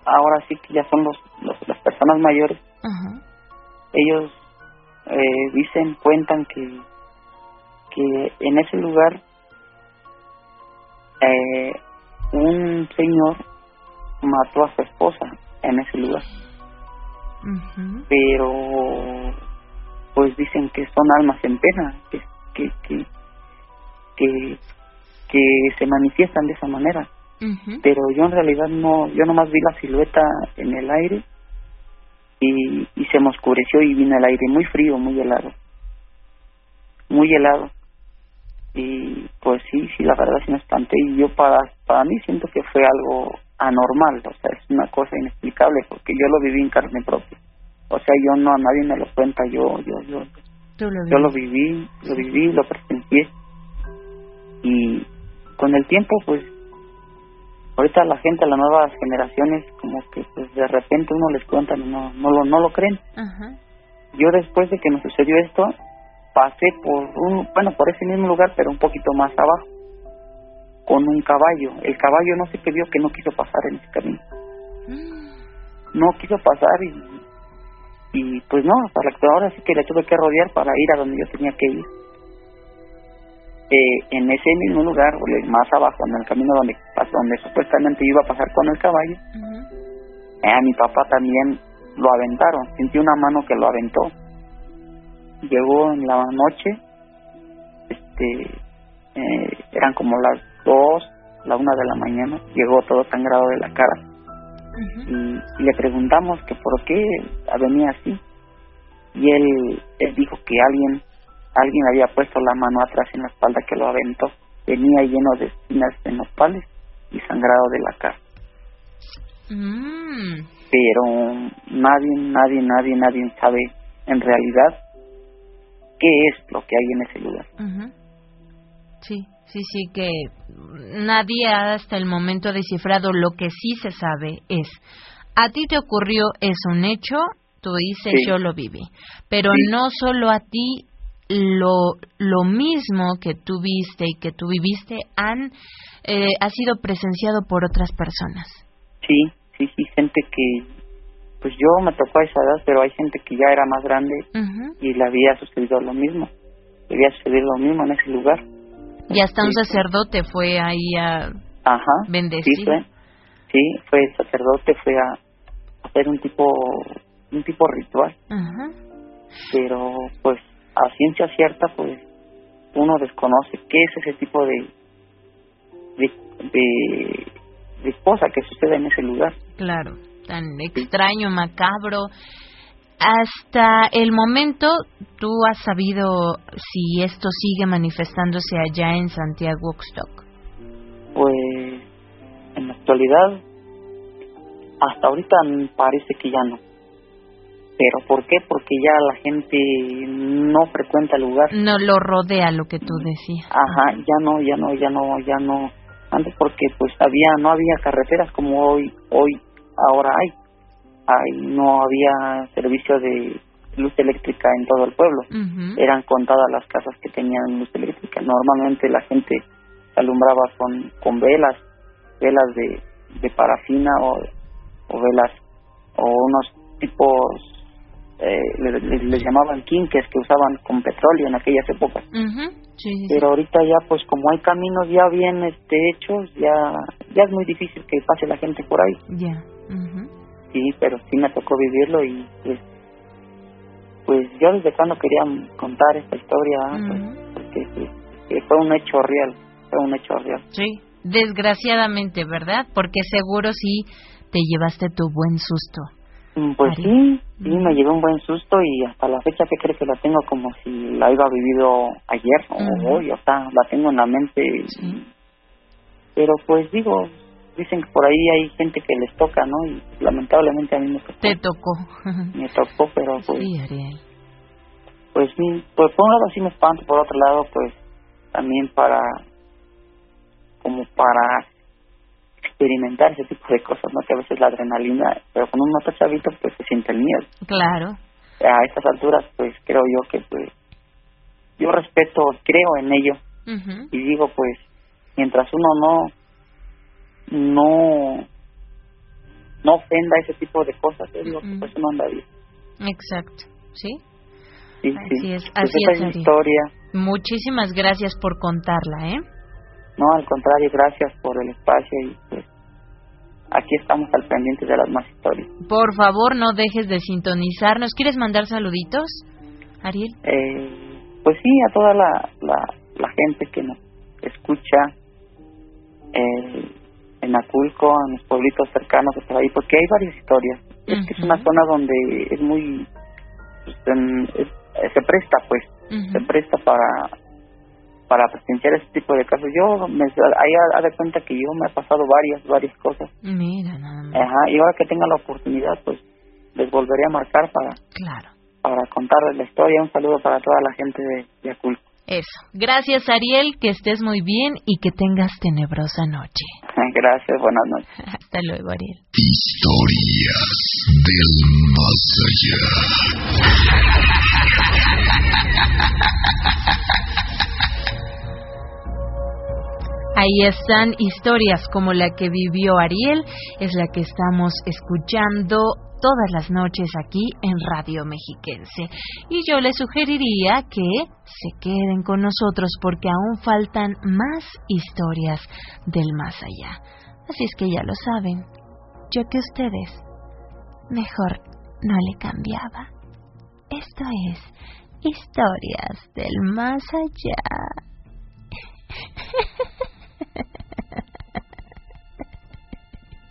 ahora sí que ya son los, las personas mayores, ellos eh, dicen, cuentan que, que en ese lugar eh, un señor mató a su esposa en ese lugar. Pero pues dicen que son almas en pena, que, que, que, que que se manifiestan de esa manera. Pero yo en realidad no, yo nomás vi la silueta en el aire y, y se me oscureció y vino el aire muy frío, muy helado. Muy helado. Y pues sí, sí, la verdad sí me espanté y yo para, para mí siento que fue algo anormal, o sea, es una cosa inexplicable porque yo lo viví en carne propia. O sea, yo no, a nadie me lo cuenta, yo, yo, yo, lo yo lo viví, lo viví, lo presencié. Y, con el tiempo, pues, ahorita la gente, las nuevas generaciones, como que pues de repente uno les cuenta y no, no, lo, no lo creen. Yo después de que me sucedió esto, pasé por un, bueno, por ese mismo lugar, pero un poquito más abajo, con un caballo. El caballo no sé qué vio que no quiso pasar en ese camino. Mm. No quiso pasar y, y pues no, hasta la ahora sí que le tuve que rodear para ir a donde yo tenía que ir en ese mismo lugar, más abajo, en el camino donde, donde supuestamente iba a pasar con el caballo, eh, a mi papá también lo aventaron. Sentí una mano que lo aventó. Llegó en la noche, este, eh, eran como las dos, la una de la mañana, llegó todo sangrado de la cara. y, le preguntamos que por qué venía así. Y él, él dijo que alguien alguien había puesto la mano atrás en la espalda que lo aventó. Venía lleno de espinas de nopales y sangrado de la cara. Mm. Pero nadie, nadie, nadie, nadie sabe en realidad qué es lo que hay en ese lugar. Sí, sí, sí, que nadie ha hasta el momento descifrado. Lo que sí se sabe es, a ti te ocurrió, es un hecho, tú dices, yo lo viví. Pero no solo a ti, lo, lo mismo que tú viste y que tú viviste han, eh, ha sido presenciado por otras personas. Sí, sí, sí, gente que, pues yo me tocó a esa edad, pero hay gente que ya era más grande y le había sucedido lo mismo, le había sucedido lo mismo en ese lugar. Y hasta un sacerdote fue ahí a Ajá, bendecir. Sí, fue, sí, fue el sacerdote, fue a hacer un tipo, un tipo ritual. Ajá. Pero, pues, a ciencia cierta, pues, uno desconoce qué es ese tipo de, de, de, de cosa que sucede en ese lugar. Claro, tan extraño, macabro. Hasta el momento, ¿tú has sabido si esto sigue manifestándose allá en Santiago Woodstock? Pues, en la actualidad, hasta ahorita parece que ya no. ¿Pero por qué? Porque ya la gente no frecuenta el lugar. No lo rodea lo que tú decías. Ajá, ya no, ya no, ya no, ya no. Antes porque pues había, no había carreteras como hoy, hoy, ahora hay. Hay, no había servicio de luz eléctrica en todo el pueblo. Eran contadas las casas que tenían luz eléctrica. Normalmente la gente alumbraba con, con velas, velas de, de parafina o, o velas o unos tipos eh, les, llamaban quinques que usaban con petróleo en aquellas épocas. Pero ahorita ya pues como hay caminos ya bien este hechos, ya ya es muy difícil que pase la gente por ahí. Ya. Sí, pero sí me tocó vivirlo y pues pues yo desde cuando quería contar esta historia, pues, porque pues, fue un hecho real, fue un hecho real. Sí, desgraciadamente, ¿verdad? Porque seguro sí te llevaste tu buen susto. Mm, pues sí, sí, me llevé un buen susto y hasta la fecha que creo que la tengo como si la iba vivido ayer o hoy, o sea, la tengo en la mente. Pero pues digo, dicen que por ahí hay gente que les toca, ¿no? Y lamentablemente a mí me tocó. Te tocó. me tocó, pero pues... Sí, Ariel. Pues sí, pues por un lado sí me espanto, por otro lado pues también para... como para experimentar ese tipo de cosas, ¿no? Que a veces la adrenalina, pero cuando uno está chavito, pues se siente el miedo. Claro. A estas alturas, pues creo yo que, pues, yo respeto, creo en ello. Y digo, pues, mientras uno no, no, no ofenda ese tipo de cosas, yo digo, pues uno anda bien. Exacto, ¿sí? Sí, así sí. es, pues así esa es historia. Muchísimas gracias por contarla, ¿eh? No, al contrario, gracias por el espacio y pues aquí estamos al pendiente de las más historias. Por favor, no dejes de sintonizarnos. ¿Quieres mandar saluditos, Ariel? Eh, pues sí, a toda la, la, gente que nos escucha eh, en Aculco, en los pueblitos cercanos de por ahí, porque hay varias historias. Es que es una zona donde es muy... Pues, se presta, pues, se presta para para presenciar ese tipo de casos. Yo, me, ahí ha, de cuenta que yo me he pasado varias, varias cosas. Mira, nada más. Ajá, y ahora que tenga la oportunidad, pues les volveré a marcar para, claro. para contarles la historia. Un saludo para toda la gente de, de Eso. Gracias, Ariel, que estés muy bien y que tengas tenebrosa noche. Gracias, buenas noches. Hasta luego, Ariel. Historias del más allá. Ahí están historias como la que vivió Ariel, es la que estamos escuchando todas las noches aquí en Radio Mexiquense. Y yo les sugeriría que se queden con nosotros porque aún faltan más historias del más allá. Así es que ya lo saben, yo que ustedes mejor no le cambiaba. Esto es Historias del Más Allá.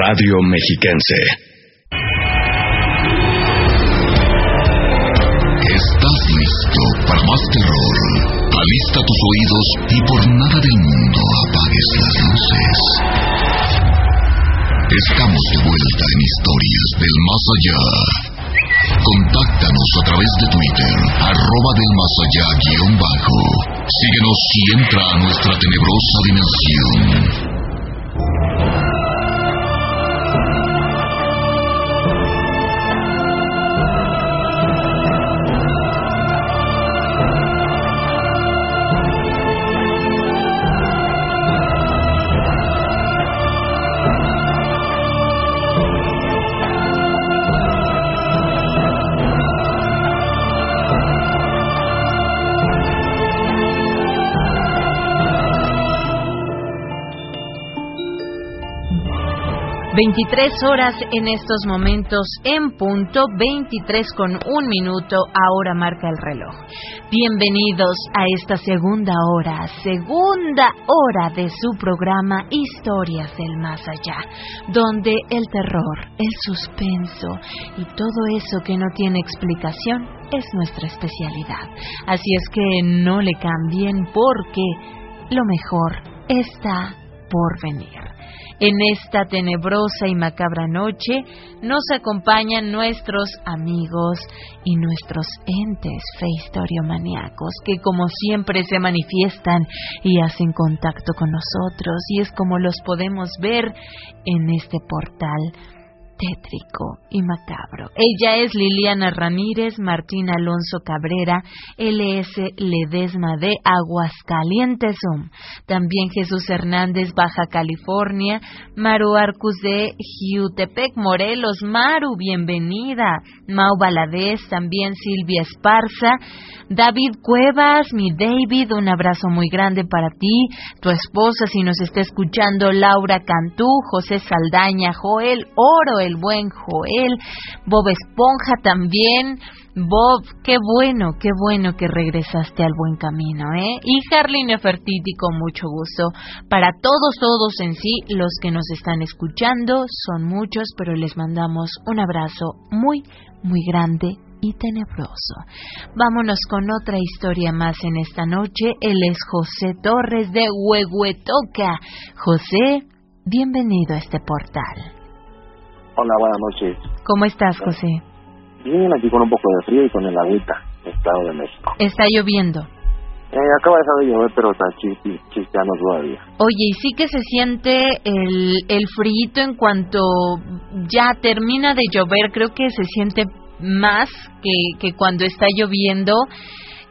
Radio Mexiquense. ¿Estás listo para más terror? Alista tus oídos y por nada del mundo apagues las luces. Estamos de vuelta en Historias del Más Allá. Contáctanos a través de Twitter, arroba del más allá guion bajo. Síguenos y entra a nuestra tenebrosa dimensión. 23 horas en estos momentos en punto, 23 con un minuto, ahora marca el reloj. Bienvenidos a esta segunda hora, segunda hora de su programa Historias del Más Allá, donde el terror, el suspenso y todo eso que no tiene explicación es nuestra especialidad. Así es que no le cambien porque lo mejor está por venir. En esta tenebrosa y macabra noche nos acompañan nuestros amigos y nuestros entes feistoriomaniacos que como siempre se manifiestan y hacen contacto con nosotros. Y es como los podemos ver en este portal tétrico y macabro. Ella es Liliana Ramírez, Martín Alonso Cabrera, LS Ledesma de Aguascalientes. También Jesús Hernández, Baja California, Maru Arcus de Jiutepec, Morelos. Maru, bienvenida. Mau Valadez, también Silvia Esparza, David Cuevas, mi David, un abrazo muy grande para ti, tu esposa, si nos está escuchando, Laura Cantú, José Saldaña, Joel Oro, el buen Joel, Bob Esponja también. Bob, qué bueno, qué bueno que regresaste al buen camino, ¿eh? Y Harley Nefertiti, con mucho gusto. Para todos, todos en sí, los que nos están escuchando, son muchos, pero les mandamos un abrazo muy, muy grande y tenebroso. Vámonos con otra historia más en esta noche. Él es José Torres de Huehuetoca. José, bienvenido a este portal. Hola, buenas noches. ¿Cómo estás, José? Bien, aquí con un poco de frío y con el agüita, Estado de México. ¿Está lloviendo? Eh, acaba de llover, pero está chisteando todavía. Oye, y sí que se siente el, el frío en cuanto ya termina de llover, creo que se siente más que, que cuando está lloviendo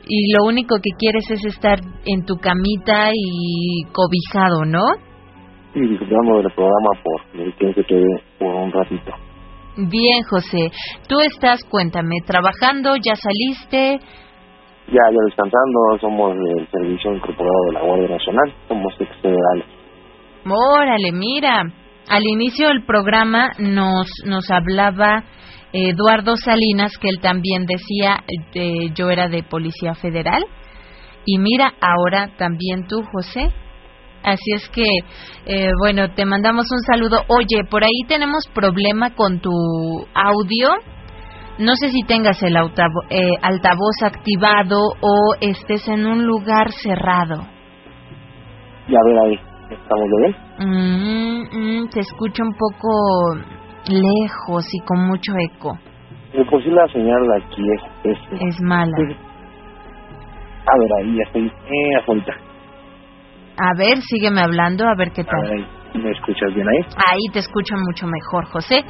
y lo único que quieres es estar en tu camita y cobijado, ¿no? y disfrutando del programa por el que se quede por un ratito. Bien, José. Tú estás, cuéntame, trabajando, ya saliste. Ya, ya descansando, somos del Servicio Incorporado de la Guardia Nacional, somos ex federales. Órale, mira, al inicio del programa nos, nos hablaba Eduardo Salinas, que él también decía, eh, yo era de Policía Federal, y mira, ahora también tú, José. Así es que, eh, bueno, te mandamos un saludo. Oye, por ahí tenemos problema con tu audio. No sé si tengas el eh, altavoz activado o estés en un lugar cerrado. Ya ver ahí, ¿estamos bien? Mm, mm, te escucho un poco lejos y con mucho eco. Pues sí la señal aquí es... Es, es mala. A ver, ahí ya estoy eh, ahorita. A ver, sígueme hablando, a ver qué tal. ¿Me escuchas bien ahí? Ahí te escucho mucho mejor, José.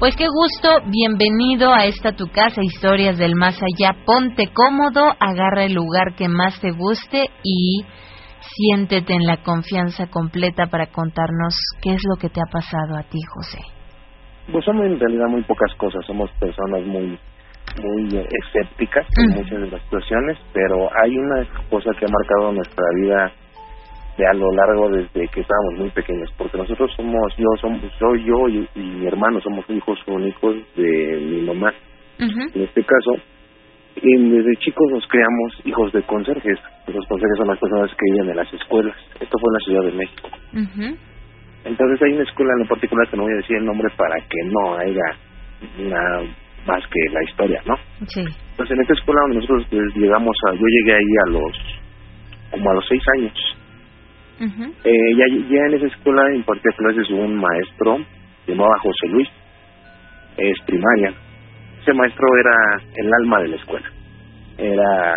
Pues qué gusto, bienvenido a esta tu casa, Historias del Más Allá. Ponte cómodo, agarra el lugar que más te guste y siéntete en la confianza completa para contarnos qué es lo que te ha pasado a ti, José. Pues son en realidad muy pocas cosas, somos personas muy muy escépticas en muchas de las situaciones, pero hay una cosa que ha marcado nuestra vida de a lo largo desde que estábamos muy pequeños, porque nosotros somos, yo somos, soy yo y, mi hermano somos hijos únicos de mi mamá. En este caso, y desde chicos nos creamos hijos de conserjes. Los conserjes son las personas que viven en las escuelas. Esto fue en la Ciudad de México. Entonces hay una escuela en particular que no voy a decir el nombre para que no haya una más que la historia, ¿no? Sí. Entonces en esta escuela donde nosotros pues, llegamos a, yo llegué ahí a los, como a los seis años. eh, ya, ya en esa escuela impartía clases un maestro llamado José Luis, es primaria. Ese maestro era el alma de la escuela. Era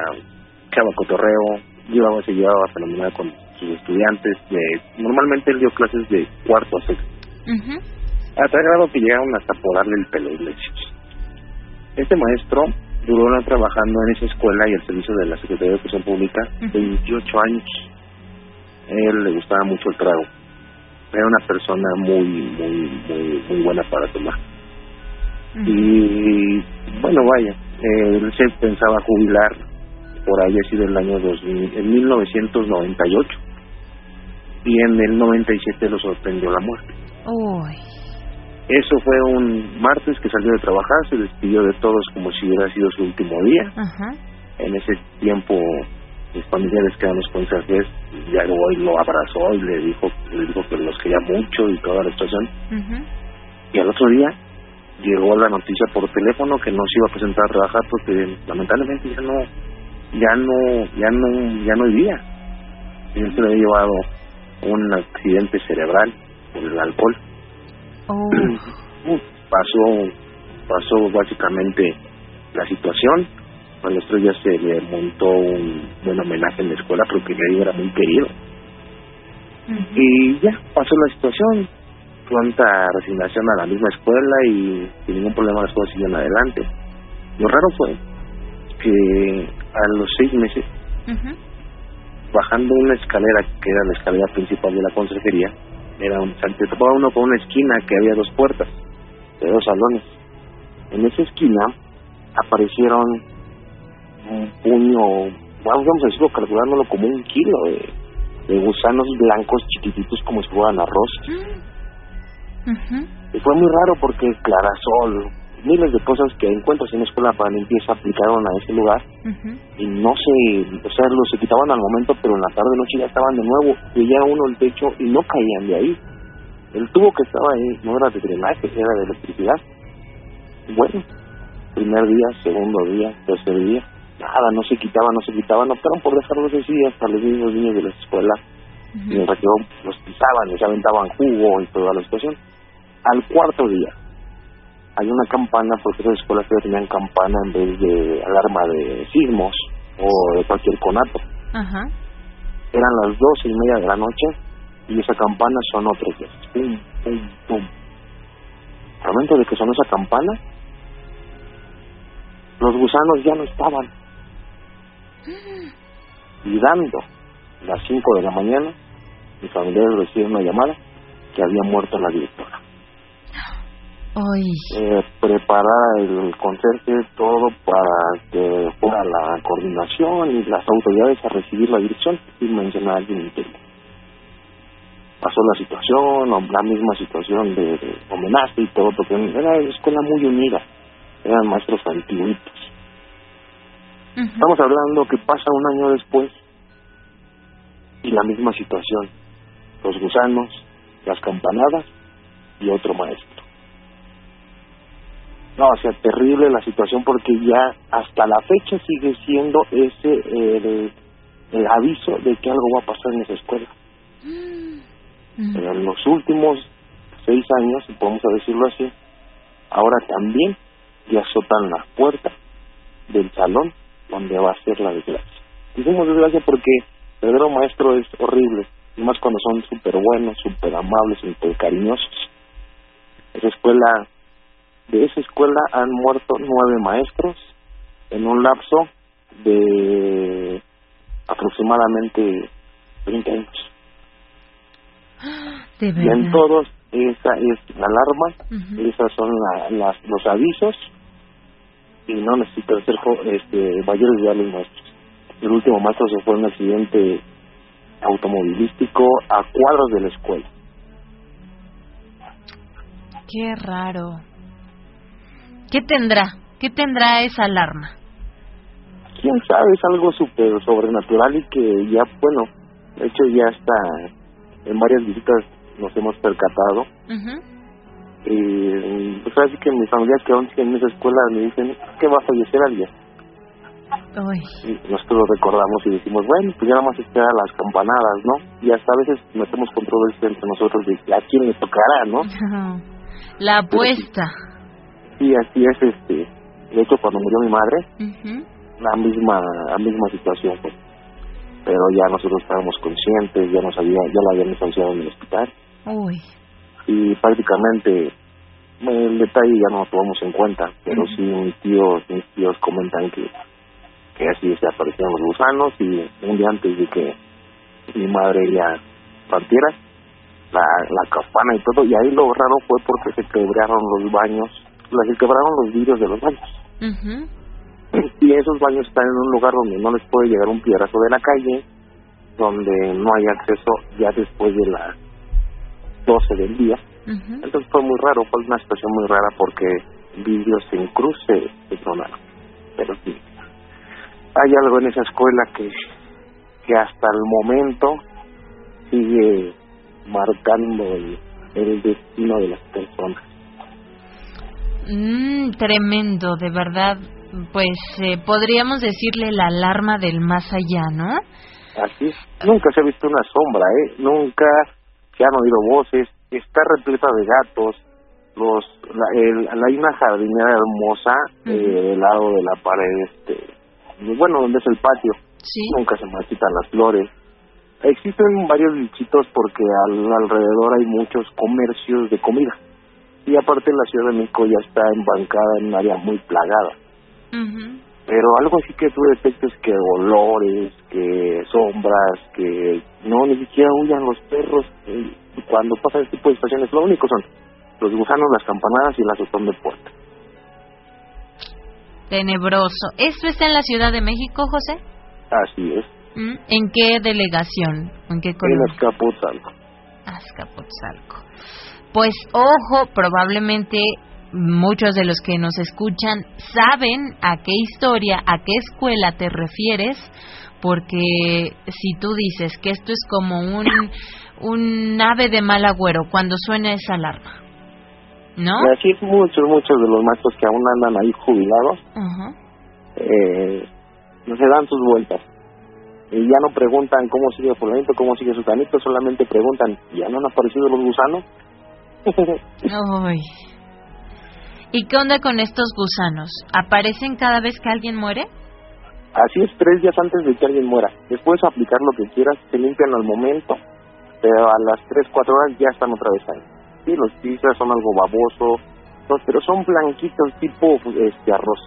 chava cotorreo, llevaba, se llevaba fenomenal con sus estudiantes. de Normalmente él dio clases de cuarto a sexto. A tal grado que llegaron hasta por darle el pelo iglesios. Este maestro duró trabajando en esa escuela y el servicio de la Secretaría de Educación Pública 28 años. él le gustaba mucho el trago. Era una persona muy, muy, muy, muy buena para tomar. Y bueno, vaya, él se pensaba jubilar por ahí ha sido el año 2000, en 1998 y en el 97 lo sorprendió la muerte. Eso fue un martes que salió de trabajar, se despidió de todos como si hubiera sido su último día. En ese tiempo, mis familiares que eran los conserjes, ya hoy lo abrazó y le dijo, le dijo que los quería mucho y toda la situación. Y al otro día llegó la noticia por teléfono que no se iba a presentar a trabajar porque lamentablemente ya no, ya no, ya no, ya no vivía. Y él se le había llevado un accidente cerebral por el alcohol. Oh. pasó pasó básicamente la situación. A tres días se le montó un buen homenaje en la escuela porque él era muy querido. Y ya pasó la situación. Pronta resignación a la misma escuela y sin ningún problema las cosas siguieron adelante. Lo raro fue que a los seis meses bajando una escalera que era la escalera principal de la consejería era un, se topaba uno con una esquina que había dos puertas de dos salones. En esa esquina aparecieron un puño, vamos a decirlo, calculándolo como un kilo de, gusanos blancos chiquititos como si fueran arroz. Y fue muy raro porque clarasol, miles de cosas que encuentras en la escuela para limpieza aplicaron a ese lugar y no se, o sea, los se quitaban al momento, pero en la tarde noche ya estaban de nuevo, veía uno el techo y no caían de ahí. El tubo que estaba ahí no era de drenaje, era de electricidad. Bueno, primer día, segundo día, tercer día, nada, no se quitaba, no se quitaba, no optaron por dejarlos así hasta los mismos niños de la escuela. Y en realidad los pisaban, les aventaban jugo y toda la situación. Al cuarto día, hay una campana, porque esas escuelas que tenían campana en vez de alarma de sismos o de cualquier conato. Eran las doce y media de la noche y esa campana sonó tres veces. Pum, pum, pum. Al momento de que sonó esa campana, los gusanos ya no estaban. Y dando las cinco de la mañana, mis familiares recibieron una llamada que había muerto la directora eh, preparar el conserje todo para que fuera la coordinación y las autoridades a recibir la dirección. Sin mencionar a alguien Pasó la situación, la misma situación de, homenaje y todo, porque era una escuela muy unida, eran maestros antiguitos. Estamos hablando que pasa un año después y la misma situación, los gusanos, las campanadas y otro maestro. No, o sea, terrible la situación porque ya hasta la fecha sigue siendo ese el, aviso de que algo va a pasar en esa escuela. Mm. en los últimos seis años, si podemos decirlo así, ahora también ya azotan la puerta del salón donde va a ser la desgracia. Decimos desgracia porque el verdadero maestro es horrible, y más cuando son súper buenos, súper amables, súper cariñosos. Esa escuela de esa escuela han muerto nueve maestros en un lapso de aproximadamente 20 años. y en todos esa es la alarma, esas son las, los avisos y no necesito ser este, mayores de los maestros. El último maestro se fue en un accidente automovilístico a cuadros de la escuela. Qué raro. ¿Qué tendrá? ¿Qué tendrá esa alarma? Quién sabe, es algo súper sobrenatural y que ya, bueno, de hecho ya está en varias visitas nos hemos percatado. Y pues así que mis familiares que aún siguen en esa escuela me dicen que va a fallecer alguien. Y nosotros lo recordamos y decimos, bueno, pues ya nada más esperar las campanadas, ¿no? Y hasta a veces metemos controversia entre nosotros de a quién le tocará, ¿no? La apuesta. Sí, así es, este. De hecho, cuando murió mi madre, la misma la misma situación, pues. Pero ya nosotros estábamos conscientes, ya nos había, ya la habían desahuciado en el hospital. Uy. Y prácticamente el detalle ya no lo tomamos en cuenta, pero sí mis tíos, mis tíos comentan que que así se aparecían los gusanos y un día antes de que mi madre ya partiera, la, la campana y todo, y ahí lo raro fue porque se quebraron los baños, se quebraron los vidrios de los baños. Y esos baños están en un lugar donde no les puede llegar un piedrazo de la calle, donde no hay acceso ya después de las 12 del día. Entonces fue muy raro, fue una situación muy rara porque vidrios en cruz se, se tronaron. Pero sí, hay algo en esa escuela que, que hasta el momento sigue marcando el, destino de las personas. Mm, tremendo, de verdad. Pues eh, podríamos decirle la alarma del más allá, ¿no? Así es. Nunca se ha visto una sombra, ¿eh? Nunca se han oído voces. Está repleta de gatos. Los, la, el, hay una jardinera hermosa eh, del lado de la pared este bueno, donde es el patio. Nunca se marchitan las flores. Existen varios bichitos porque al, alrededor hay muchos comercios de comida. Y aparte la Ciudad de México ya está embancada en un área muy plagada. Pero algo así que tú detectes que olores, que sombras, que no, ni siquiera huyan los perros. Cuando pasa este tipo de estaciones, lo único son los gusanos, las campanadas y la azotón de puerta. Tenebroso. ¿Esto está en la Ciudad de México, José? Así es. ¿Mm? ¿En qué delegación? ¿En qué En Azcapotzalco. Azcapotzalco. Pues ojo, probablemente muchos de los que nos escuchan saben a qué historia, a qué escuela te refieres, porque si tú dices que esto es como un, un ave de mal agüero cuando suena esa alarma, ¿No? así muchos, muchos de los maestros que aún andan ahí jubilados, eh, no se dan sus vueltas. Y ya no preguntan cómo sigue fulanito, cómo sigue su canito, solamente preguntan, ¿ya no han aparecido los gusanos? Ay. ¿Y qué onda con estos gusanos? ¿Aparecen cada vez que alguien muere? Así es, tres días antes de que alguien muera. Después aplicar lo que quieras, se limpian al momento, pero a las tres, cuatro horas ya están otra vez ahí sí, los pizzas son algo baboso, pero son blanquitos tipo este arroz.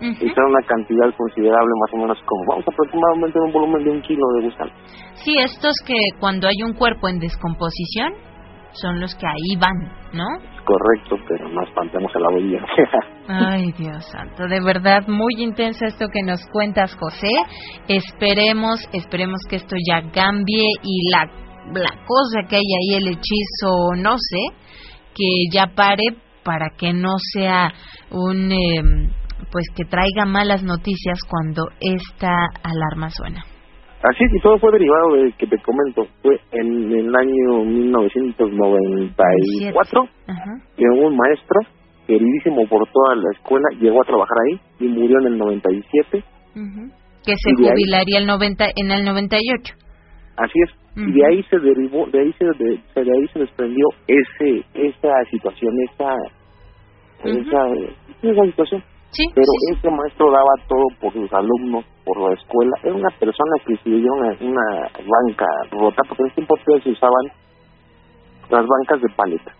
Y son una cantidad considerable, más o menos como, vamos aproximadamente un volumen de un kilo de gusano. Sí, estos que cuando hay un cuerpo en descomposición son los que ahí van, ¿no? Correcto, pero no espantemos a la audiencia. Ay, Dios santo, de verdad muy intenso esto que nos cuentas, José. Esperemos, esperemos que esto ya cambie y la la cosa que hay ahí, el hechizo, no sé, que ya pare para que no sea un, em, pues que traiga malas noticias cuando esta alarma suena. Así y todo fue derivado de que te comento, fue en el año 1994 que un maestro queridísimo por toda la escuela llegó a trabajar ahí y murió en el 97. Que se jubilaría el 90, en el 98. Así es, y de ahí se derivó, de ahí se, de, ahí se desprendió ese, esa situación, esa, esa, esa situación. Pero ese maestro daba todo por sus alumnos, por la escuela. Era una persona que si veía una, una banca rota, porque en ese tiempo se usaban las bancas de paleta,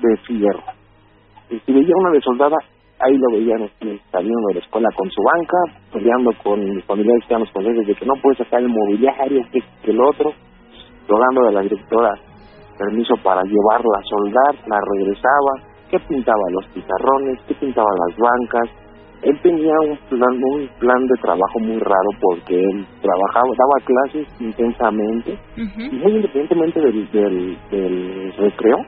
de fierro. Y si veía una desoldada, ahí lo veían saliendo de la escuela con su banca, peleando con mis familiares que eran los colegios de que no puede sacar el mobiliario, que, que el otro, rogando de la directora permiso para llevarla a soldar, la regresaba, que pintaba los pizarrones, que pintaba las bancas, él tenía un plan, un plan de trabajo muy raro porque él trabajaba, daba clases intensamente y muy independientemente del, del, del recreo,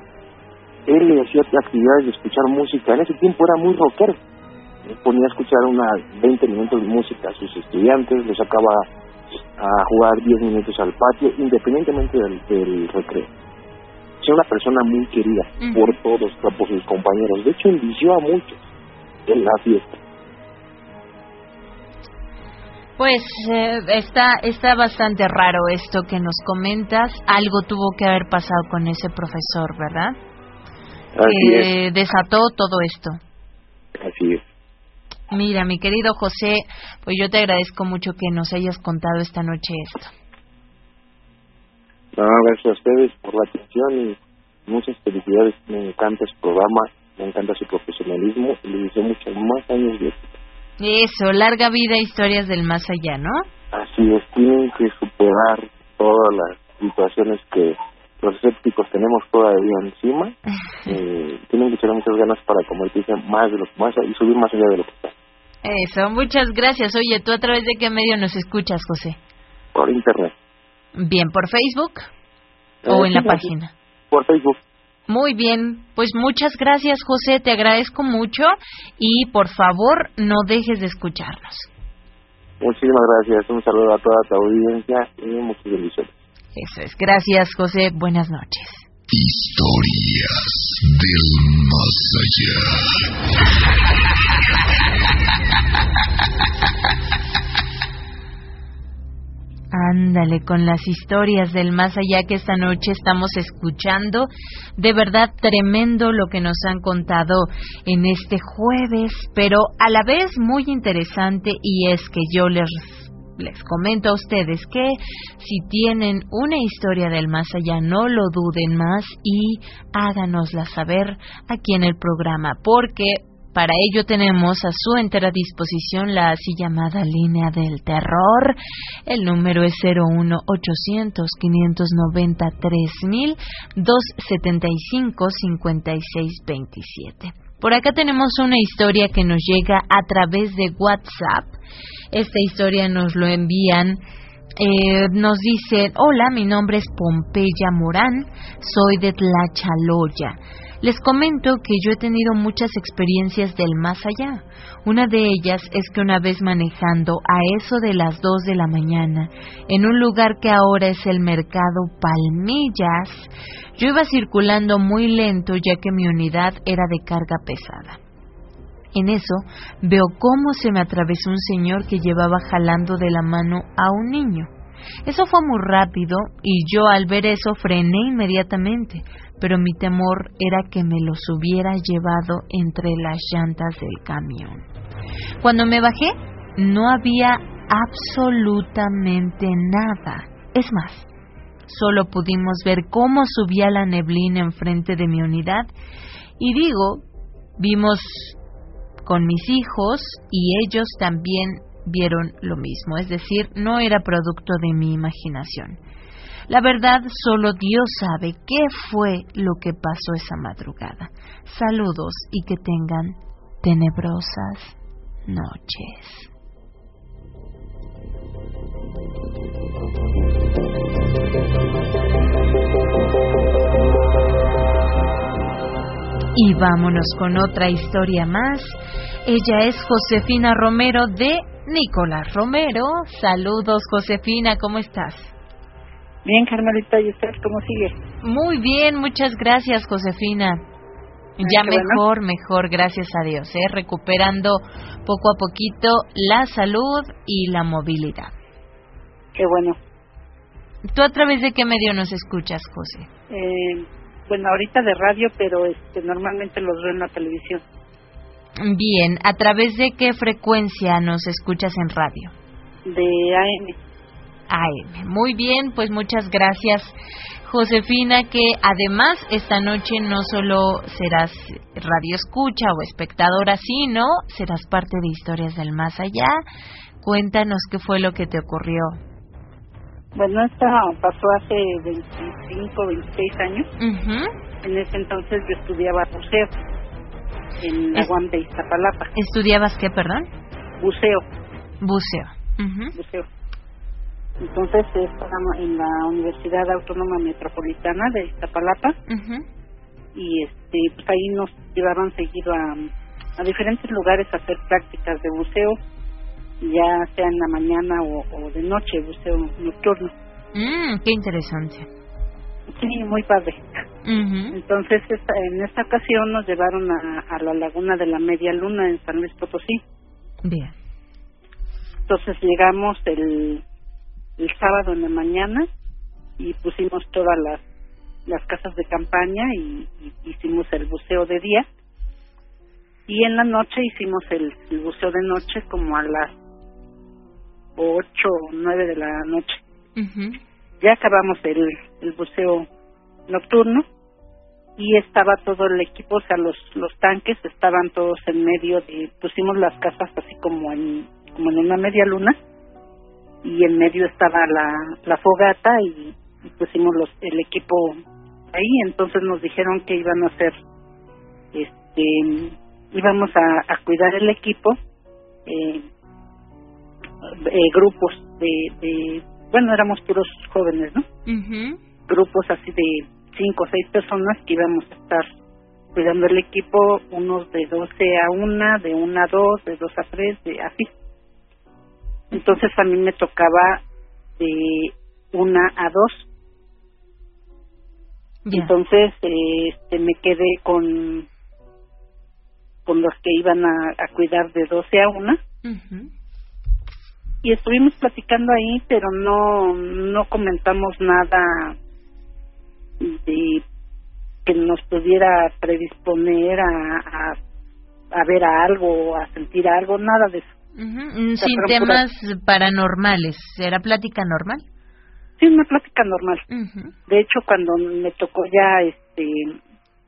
él le hacía actividades de escuchar música. En ese tiempo era muy rockero. ponía a escuchar unas 20 minutos de música a sus estudiantes, los sacaba a jugar 10 minutos al patio, independientemente del, del recreo. Una persona muy querida por todos, por sus compañeros. De hecho, envició a muchos en la fiesta. Pues eh, está está bastante raro esto que nos comentas. Algo tuvo que haber pasado con ese profesor, ¿verdad? que desató todo esto. Así es. Mira, mi querido José, pues yo te agradezco mucho que nos hayas contado esta noche esto. No, gracias a ustedes por la atención y muchas felicidades. Me encanta su programa, me encanta su profesionalismo y le deseo muchos más años de Eso, larga vida, historias del más allá, ¿no? Así es, tienen que superar todas las situaciones que los escépticos tenemos todavía encima. eh, tienen que tener muchas ganas para convertirse más de lo que más y subir más allá de lo que está. Eso, muchas gracias. Oye, ¿tú a través de qué medio nos escuchas, José? Por internet. Bien, ¿por Facebook? ¿O en la página? Por Facebook. Muy bien, pues muchas gracias José, te agradezco mucho y por favor no dejes de escucharnos. Muchísimas gracias, un saludo a toda tu audiencia y muchas bendiciones. Eso es, gracias José, buenas noches. Historias del más allá. Ándale, con las historias del más allá que esta noche estamos escuchando. De verdad tremendo lo que nos han contado en este jueves, pero a la vez muy interesante y es que yo les, les comento a ustedes que si tienen una historia del más allá, no lo duden más y háganosla saber aquí en el programa, porque para ello tenemos a su entera disposición la así llamada línea del terror. El número es 01800 590 3000 275 5627. Por acá tenemos una historia que nos llega a través de WhatsApp. Esta historia nos lo envían eh, nos dice, hola, mi nombre es Pompeya Morán, soy de Tlachaloya. Les comento que yo he tenido muchas experiencias del más allá. Una de ellas es que una vez manejando a eso de las 2 de la mañana, en un lugar que ahora es el mercado Palmillas, yo iba circulando muy lento ya que mi unidad era de carga pesada. En eso veo cómo se me atravesó un señor que llevaba jalando de la mano a un niño. Eso fue muy rápido y yo al ver eso frené inmediatamente, pero mi temor era que me los hubiera llevado entre las llantas del camión. Cuando me bajé, no había absolutamente nada. Es más, solo pudimos ver cómo subía la neblina enfrente de mi unidad y digo, vimos con mis hijos y ellos también vieron lo mismo, es decir, no era producto de mi imaginación. La verdad, solo Dios sabe qué fue lo que pasó esa madrugada. Saludos y que tengan tenebrosas noches. Y vámonos con otra historia más. Ella es Josefina Romero de Nicolás Romero. Saludos, Josefina, ¿cómo estás? Bien, Carmelita, ¿y usted cómo sigue? Muy bien, muchas gracias, Josefina. ya mejor, mejor, gracias a Dios, ¿eh? recuperando poco a poquito la salud y la movilidad. Qué bueno. ¿Tú a través de qué medio nos escuchas, José? Eh, bueno, ahorita de radio, pero este, normalmente los veo en la televisión. Bien, ¿a través de qué frecuencia nos escuchas en radio? De AM. AM. Muy bien, pues muchas gracias, Josefina, que además esta noche no solo serás radio escucha o espectadora, sino serás parte de Historias del Más Allá. Cuéntanos qué fue lo que te ocurrió. Bueno, esto pasó hace 25, 26 años. En ese entonces yo estudiaba buceo. en la UAM de Iztapalapa. ¿Estudiabas qué, perdón? Buceo. Buceo. Buceo. Entonces estábamos en la Universidad Autónoma Metropolitana de Iztapalapa y este pues ahí nos llevaban seguido a, a diferentes lugares a hacer prácticas de buceo, ya sea en la mañana o, de noche, buceo nocturno. Mm, qué interesante. Sí, muy padre. Entonces, en esta ocasión nos llevaron a, a, la laguna de la Media Luna en San Luis Potosí. Bien. Entonces llegamos el, el sábado en la mañana y pusimos todas las, las casas de campaña y, hicimos el buceo de día. Y en la noche hicimos el, el buceo de noche como a las ocho o nueve de la noche. Ya acabamos el, el buceo nocturno y estaba todo el equipo, o sea, los, los tanques estaban todos en medio de, pusimos las casas así como en, como en una media luna y en medio estaba la, la fogata y, pusimos los, el equipo ahí, entonces nos dijeron que iban a hacer, este, íbamos a, a cuidar el equipo, eh, eh, grupos de, de, bueno, éramos puros jóvenes, ¿no? Grupos así de cinco o seis personas que íbamos a estar cuidando el equipo, unos de 12 a 1, de 1 a 2, de 2 a 3, de así. Entonces a mí me tocaba de 1 a 2. Entonces este, me quedé con con los que iban a, a cuidar de 12 a 1. Y estuvimos platicando ahí, pero no no comentamos nada de que nos pudiera predisponer a, a, ver a algo, a sentir algo, nada de eso. Sin temas paranormales, ¿era plática normal? Sí, una plática normal. De hecho, cuando me tocó ya este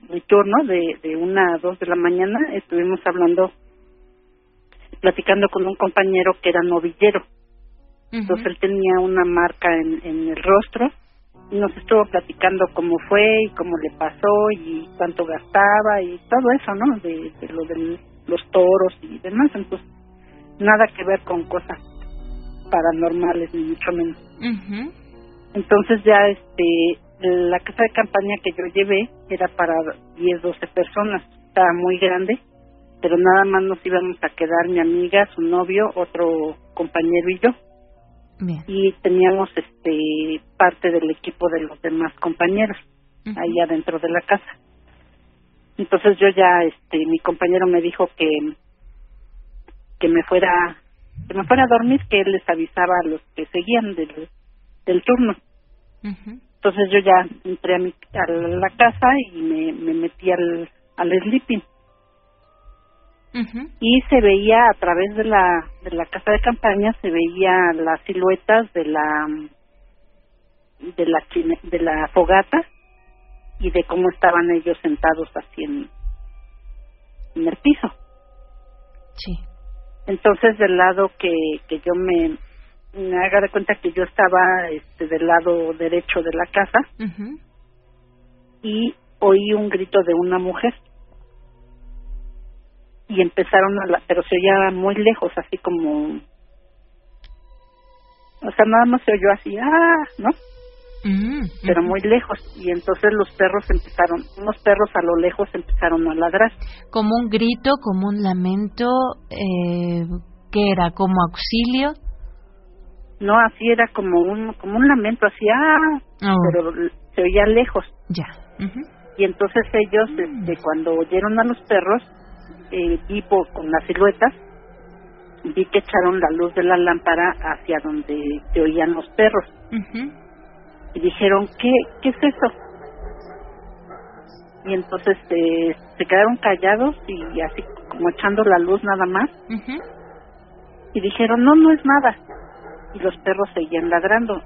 mi turno de, de una a dos de la mañana, estuvimos hablando, platicando con un compañero que era novillero. Entonces él tenía una marca en, en el rostro nos estuvo platicando cómo fue y cómo le pasó y cuánto gastaba y todo eso, ¿no? De, lo de los toros y demás. Entonces, nada que ver con cosas paranormales, ni mucho menos. Entonces ya este la casa de campaña que yo llevé era para 10, 12 personas. Estaba muy grande, pero nada más nos íbamos a quedar mi amiga, su novio, otro compañero y yo. Y teníamos este parte del equipo de los demás compañeros ahí adentro de la casa. Entonces yo ya este mi compañero me dijo que que me fuera que me fuera a dormir que él les avisaba a los que seguían del del turno. Entonces yo ya entré a mi a la casa y me, me metí al al sleeping. Y se veía a través de la de la casa de campaña se veía las siluetas de la de la de la fogata y de cómo estaban ellos sentados así en, en el piso. Sí entonces del lado que que yo me me haga de cuenta que yo estaba este del lado derecho de la casa y oí un grito de una mujer y empezaron a la, pero se oía muy lejos, así como, o sea, nada más se oyó así, ah, ¿no? Mm, pero muy lejos y entonces los perros empezaron, unos perros a lo lejos empezaron a ladrar. Como un grito, como un lamento, eh, ¿qué era? ¿Como auxilio? No, así era como un como un lamento, así, ah, oh. pero se oía lejos. Ya. Y entonces ellos, este, cuando oyeron a los perros, el tipo con las siluetas, vi que echaron la luz de la lámpara hacia donde se oían los perros. Y dijeron, ¿qué, ¿qué es eso? Y entonces eh, se quedaron callados y así como echando la luz nada más. Y dijeron, no, no es nada. Y los perros seguían ladrando.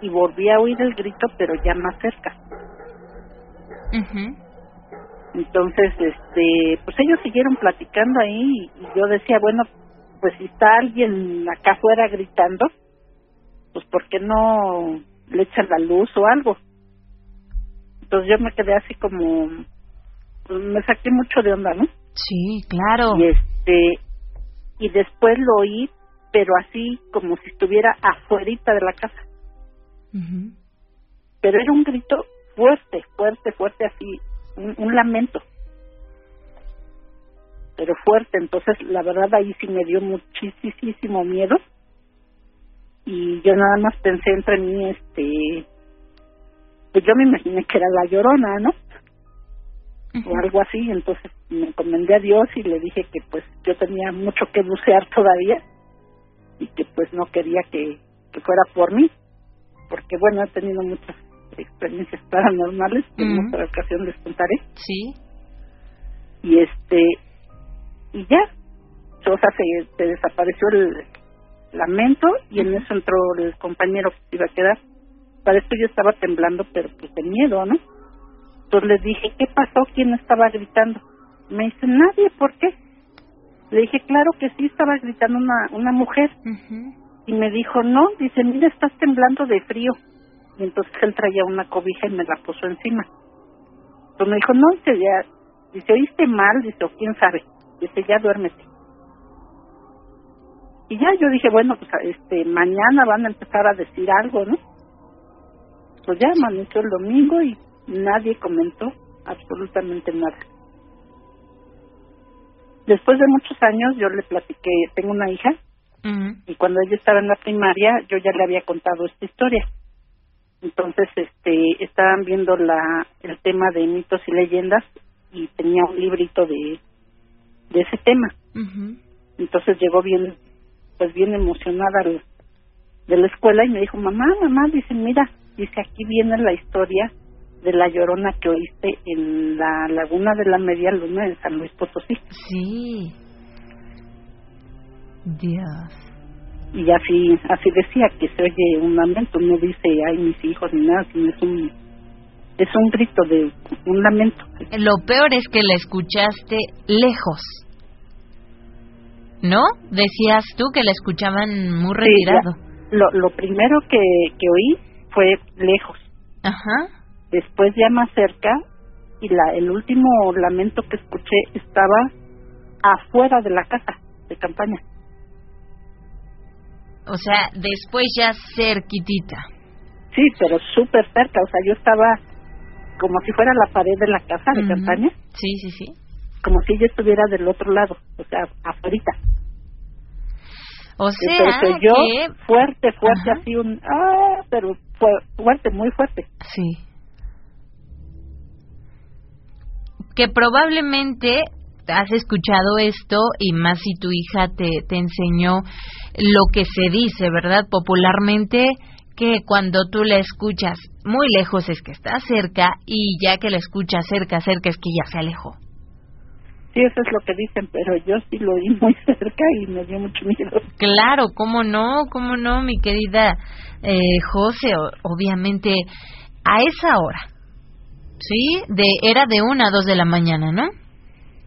Y volví a oír el grito, pero ya más cerca. Entonces, este, pues ellos siguieron platicando ahí y, yo decía, bueno, pues si está alguien acá afuera gritando, pues ¿por qué no le echan la luz o algo? Entonces yo me quedé así como, pues me saqué mucho de onda, ¿no? Sí, claro. Y este y después lo oí, pero así como si estuviera afuerita de la casa. Pero era un grito fuerte, fuerte, fuerte, así, un, lamento. Pero fuerte, entonces la verdad ahí sí me dio muchísimo miedo. Y yo nada más pensé entre mí, este, pues yo me imaginé que era la llorona, ¿no? O algo así, entonces me encomendé a Dios y le dije que pues yo tenía mucho que bucear todavía y que pues no quería que, que fuera por mí, porque bueno, he tenido muchas experiencias paranormales que en otra ocasión les contaré. Sí. Y este, y ya, o sea, se, se desapareció el lamento y en eso entró el compañero que iba a quedar. Para esto yo estaba temblando, pero pues de miedo, ¿no? Entonces le dije, ¿qué pasó? ¿Quién estaba gritando? Me dice, nadie, ¿por qué? Le dije, claro que sí, estaba gritando una, una mujer. Y me dijo, no, dice, mira, estás temblando de frío. Y entonces él traía una cobija y me la puso encima. Entonces me dijo, no, dice, ya, dice, oíste mal, dice, o quién sabe. Dice, ya duérmete. Y ya yo dije, bueno, pues este, mañana van a empezar a decir algo, ¿no? Pues ya amaneció el domingo y nadie comentó absolutamente nada. Después de muchos años yo le platiqué, tengo una hija, y cuando ella estaba en la primaria yo ya le había contado esta historia. Entonces, este, estaban viendo la, el tema de mitos y leyendas y tenía un librito de, de ese tema. Entonces llegó bien, pues bien emocionada de la escuela y me dijo, mamá, mamá, dice, mira, dice, aquí viene la historia de la llorona que oíste en la laguna de la Media Luna en San Luis Potosí. Sí. Dios. Y así, así decía que se oye un lamento, no dice ay mis hijos ni nada, sino es un es un grito de un lamento. Lo peor es que la escuchaste lejos. ¿No? Decías tú que la escuchaban muy retirado. lo, lo primero que, que oí fue lejos. Ajá después ya más cerca y la el último lamento que escuché estaba afuera de la casa de campaña. O sea, después ya cerquitita. Sí, pero súper cerca, o sea, yo estaba como si fuera la pared de la casa de campaña. Sí, sí, sí. Como si ella estuviera del otro lado, o sea, afuera. O sea, yo fuerte, fuerte, así un... Ah, pero fuerte, muy fuerte. Sí. que probablemente has escuchado esto y más si tu hija te, te enseñó lo que se dice, ¿verdad? Popularmente que cuando tú la escuchas muy lejos es que está cerca y ya que la escuchas cerca, cerca es que ya se alejó. Sí, eso es lo que dicen, pero yo sí lo oí muy cerca y me dio mucho miedo. Claro, cómo no, cómo no, mi querida eh, José, obviamente a esa hora, Sí, de, era de una a dos de la mañana, ¿no?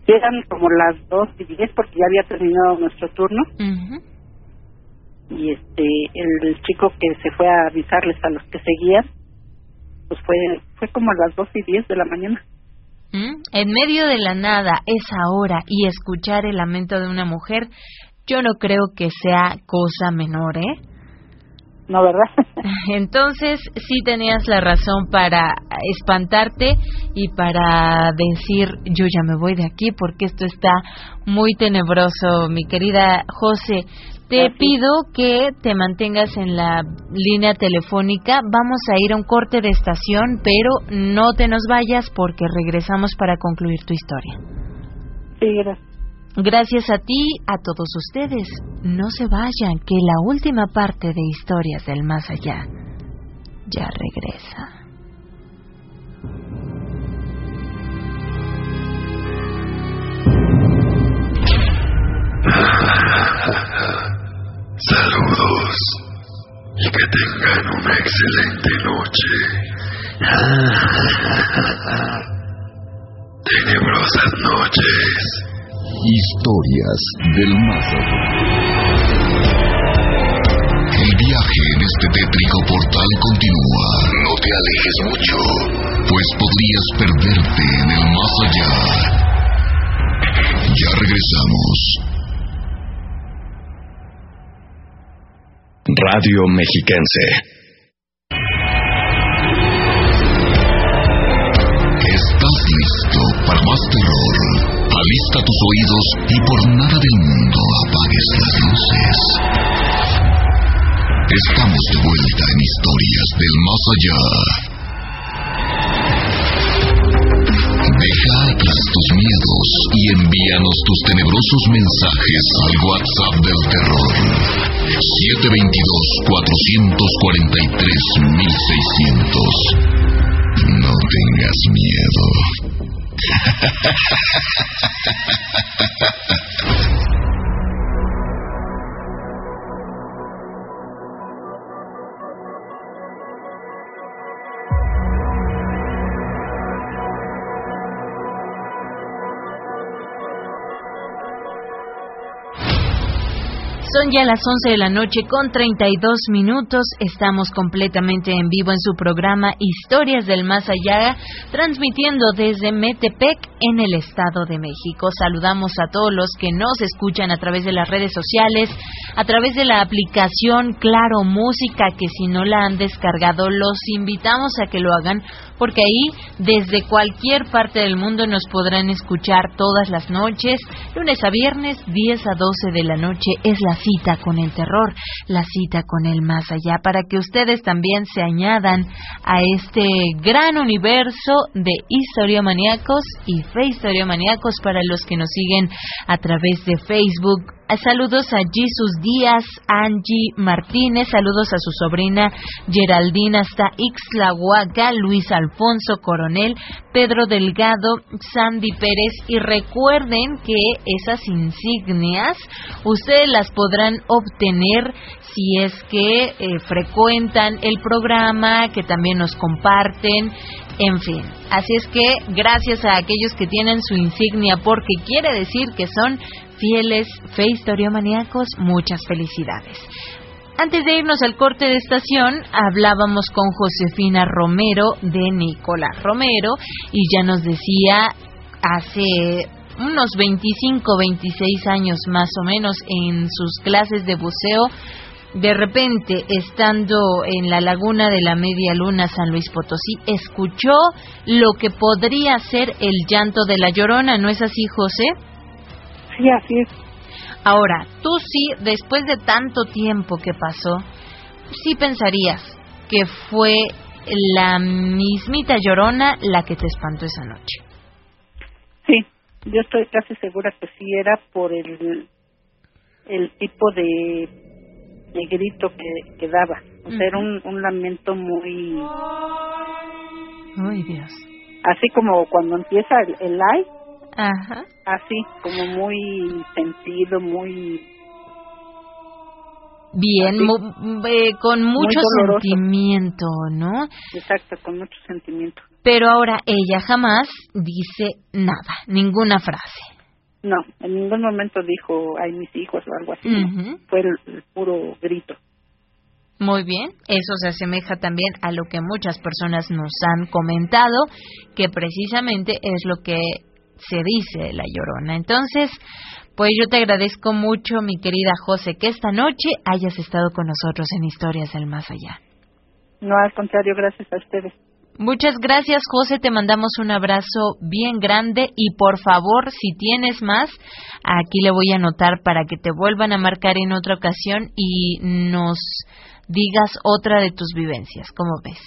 eran como las dos y diez porque ya había terminado nuestro turno. Y este, el, chico que se fue a avisarles a los que seguían, pues fue, fue como a las dos y diez de la mañana. ¿Mm? En medio de la nada, esa hora, y escuchar el lamento de una mujer, yo no creo que sea cosa menor, ¿eh? ¿no verdad? Entonces sí tenías la razón para espantarte y para decir yo ya me voy de aquí porque esto está muy tenebroso, mi querida José. Te pido que te mantengas en la línea telefónica. Vamos a ir a un corte de estación, pero no te nos vayas porque regresamos para concluir tu historia. Sí, gracias. Gracias a ti, a todos ustedes. No se vayan, que la última parte de Historias del Más Allá ya regresa. Saludos y que tengan una excelente noche. Tenebrosas noches. Historias del más El viaje en este tétrico portal continúa. No te alejes mucho, pues podrías perderte en el más allá. Regresamos. Radio Mexiquense. ¿Estás listo para más terror? Alista tus oídos y por nada del mundo apagues las luces. Estamos de vuelta en historias del más allá. Tus miedos y envíanos tus tenebrosos mensajes al WhatsApp del terror. 722-443-1600. No tengas miedo. Son ya las 11 de la noche con 32 minutos. Estamos completamente en vivo en su programa Historias del Más Allá, transmitiendo desde Metepec en el Estado de México. Saludamos a todos los que nos escuchan a través de las redes sociales, a través de la aplicación Claro Música, que si no la han descargado, los invitamos a que lo hagan, porque ahí desde cualquier parte del mundo nos podrán escuchar todas las noches, lunes a viernes, 10 a 12 de la noche. Es la cita con el terror, la cita con el más allá, para que ustedes también se añadan a este gran universo de historiomaníacos y fe historiomaníacos para los que nos siguen a través de Facebook Saludos a Jesus Díaz, Angie Martínez, saludos a su sobrina Geraldina hasta Ixlahuaca, Luis Alfonso Coronel, Pedro Delgado, Sandy Pérez y recuerden que esas insignias ustedes las podrán obtener si es que eh, frecuentan el programa, que también nos comparten, en fin. Así es que gracias a aquellos que tienen su insignia porque quiere decir que son fieles fe historiomaníacos, muchas felicidades. Antes de irnos al corte de estación, hablábamos con Josefina Romero de Nicolás Romero y ya nos decía hace unos 25, 26 años más o menos en sus clases de buceo, de repente, estando en la laguna de la Media Luna, San Luis Potosí, escuchó lo que podría ser el llanto de la llorona, ¿no es así, José? Sí, así es. Ahora, tú sí, después de tanto tiempo que pasó, sí pensarías que fue la mismita llorona la que te espantó esa noche. Sí, yo estoy casi segura que sí era por el, el tipo de, de grito que, que daba. O sea, era un, un lamento muy... Ay, Dios. Así como cuando empieza el, el live, Ajá. Así, como muy sentido, muy... Bien, eh, con mucho sentimiento, ¿no? Exacto, con mucho sentimiento. Pero ahora ella jamás dice nada, ninguna frase. No, en ningún momento dijo, ay, mis hijos o algo así. Fue el puro grito. Muy bien, eso se asemeja también a lo que muchas personas nos han comentado, que precisamente es lo que se dice la llorona. Entonces, pues yo te agradezco mucho, mi querida José, que esta noche hayas estado con nosotros en Historias del Más Allá. No, al contrario, gracias a ustedes. Muchas gracias, José. Te mandamos un abrazo bien grande y por favor, si tienes más, aquí le voy a anotar para que te vuelvan a marcar en otra ocasión y nos digas otra de tus vivencias. ¿Cómo ves?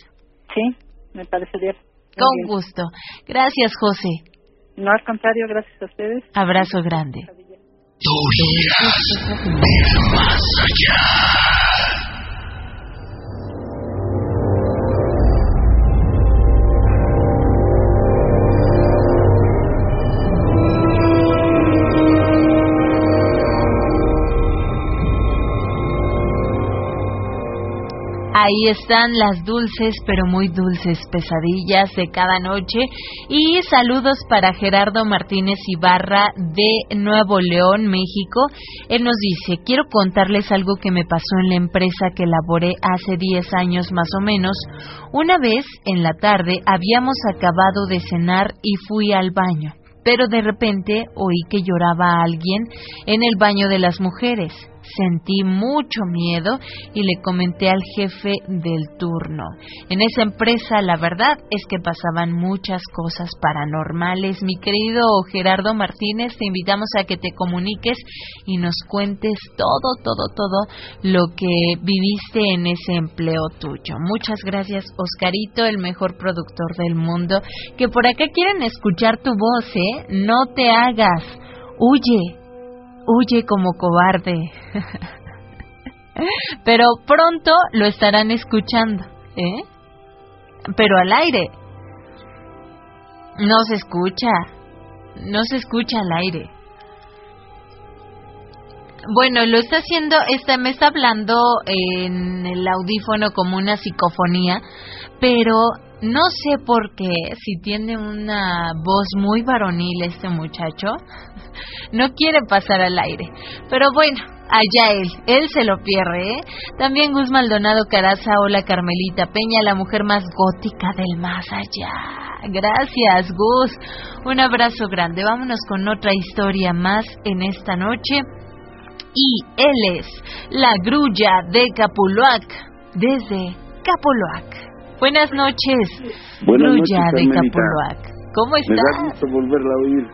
Sí, me parece bien. Con gusto. Gracias, José. No, al contrario, gracias a ustedes. Abrazo grande. más allá. Ahí están las dulces, pero muy dulces pesadillas de cada noche. Y saludos para Gerardo Martínez Ibarra de Nuevo León, México. Él nos dice, quiero contarles algo que me pasó en la empresa que laboré hace 10 años más o menos. Una vez, en la tarde, habíamos acabado de cenar y fui al baño. pero de repente oí que lloraba alguien en el baño de las mujeres. Sentí mucho miedo y le comenté al jefe del turno. En esa empresa la verdad es que pasaban muchas cosas paranormales. Mi querido Gerardo Martínez, te invitamos a que te comuniques y nos cuentes todo, todo, todo lo que viviste en ese empleo tuyo. Muchas gracias, Oscarito, el mejor productor del mundo, que por acá quieren escuchar tu voz, ¿eh? No te hagas. Huye, huye como cobarde. Pero pronto lo estarán escuchando, ¿eh? Pero al aire. No se escucha. No se escucha al aire. Bueno, lo está haciendo, está, me está hablando en el audífono como una psicofonía, pero no sé por qué, si tiene una voz muy varonil este muchacho, no quiere pasar al aire. Pero bueno, allá él, él se lo pierde, ¿eh? También Gus Maldonado Caraza, hola Carmelita Peña, la mujer más gótica del más allá. Gracias, Gus. Un abrazo grande. Vámonos con otra historia más en esta noche. Y él es la grulla de Capuluac, desde Capuluac. Buenas noches, grulla de Capuluac. ¿Cómo estás? Me da gusto volverla a oír.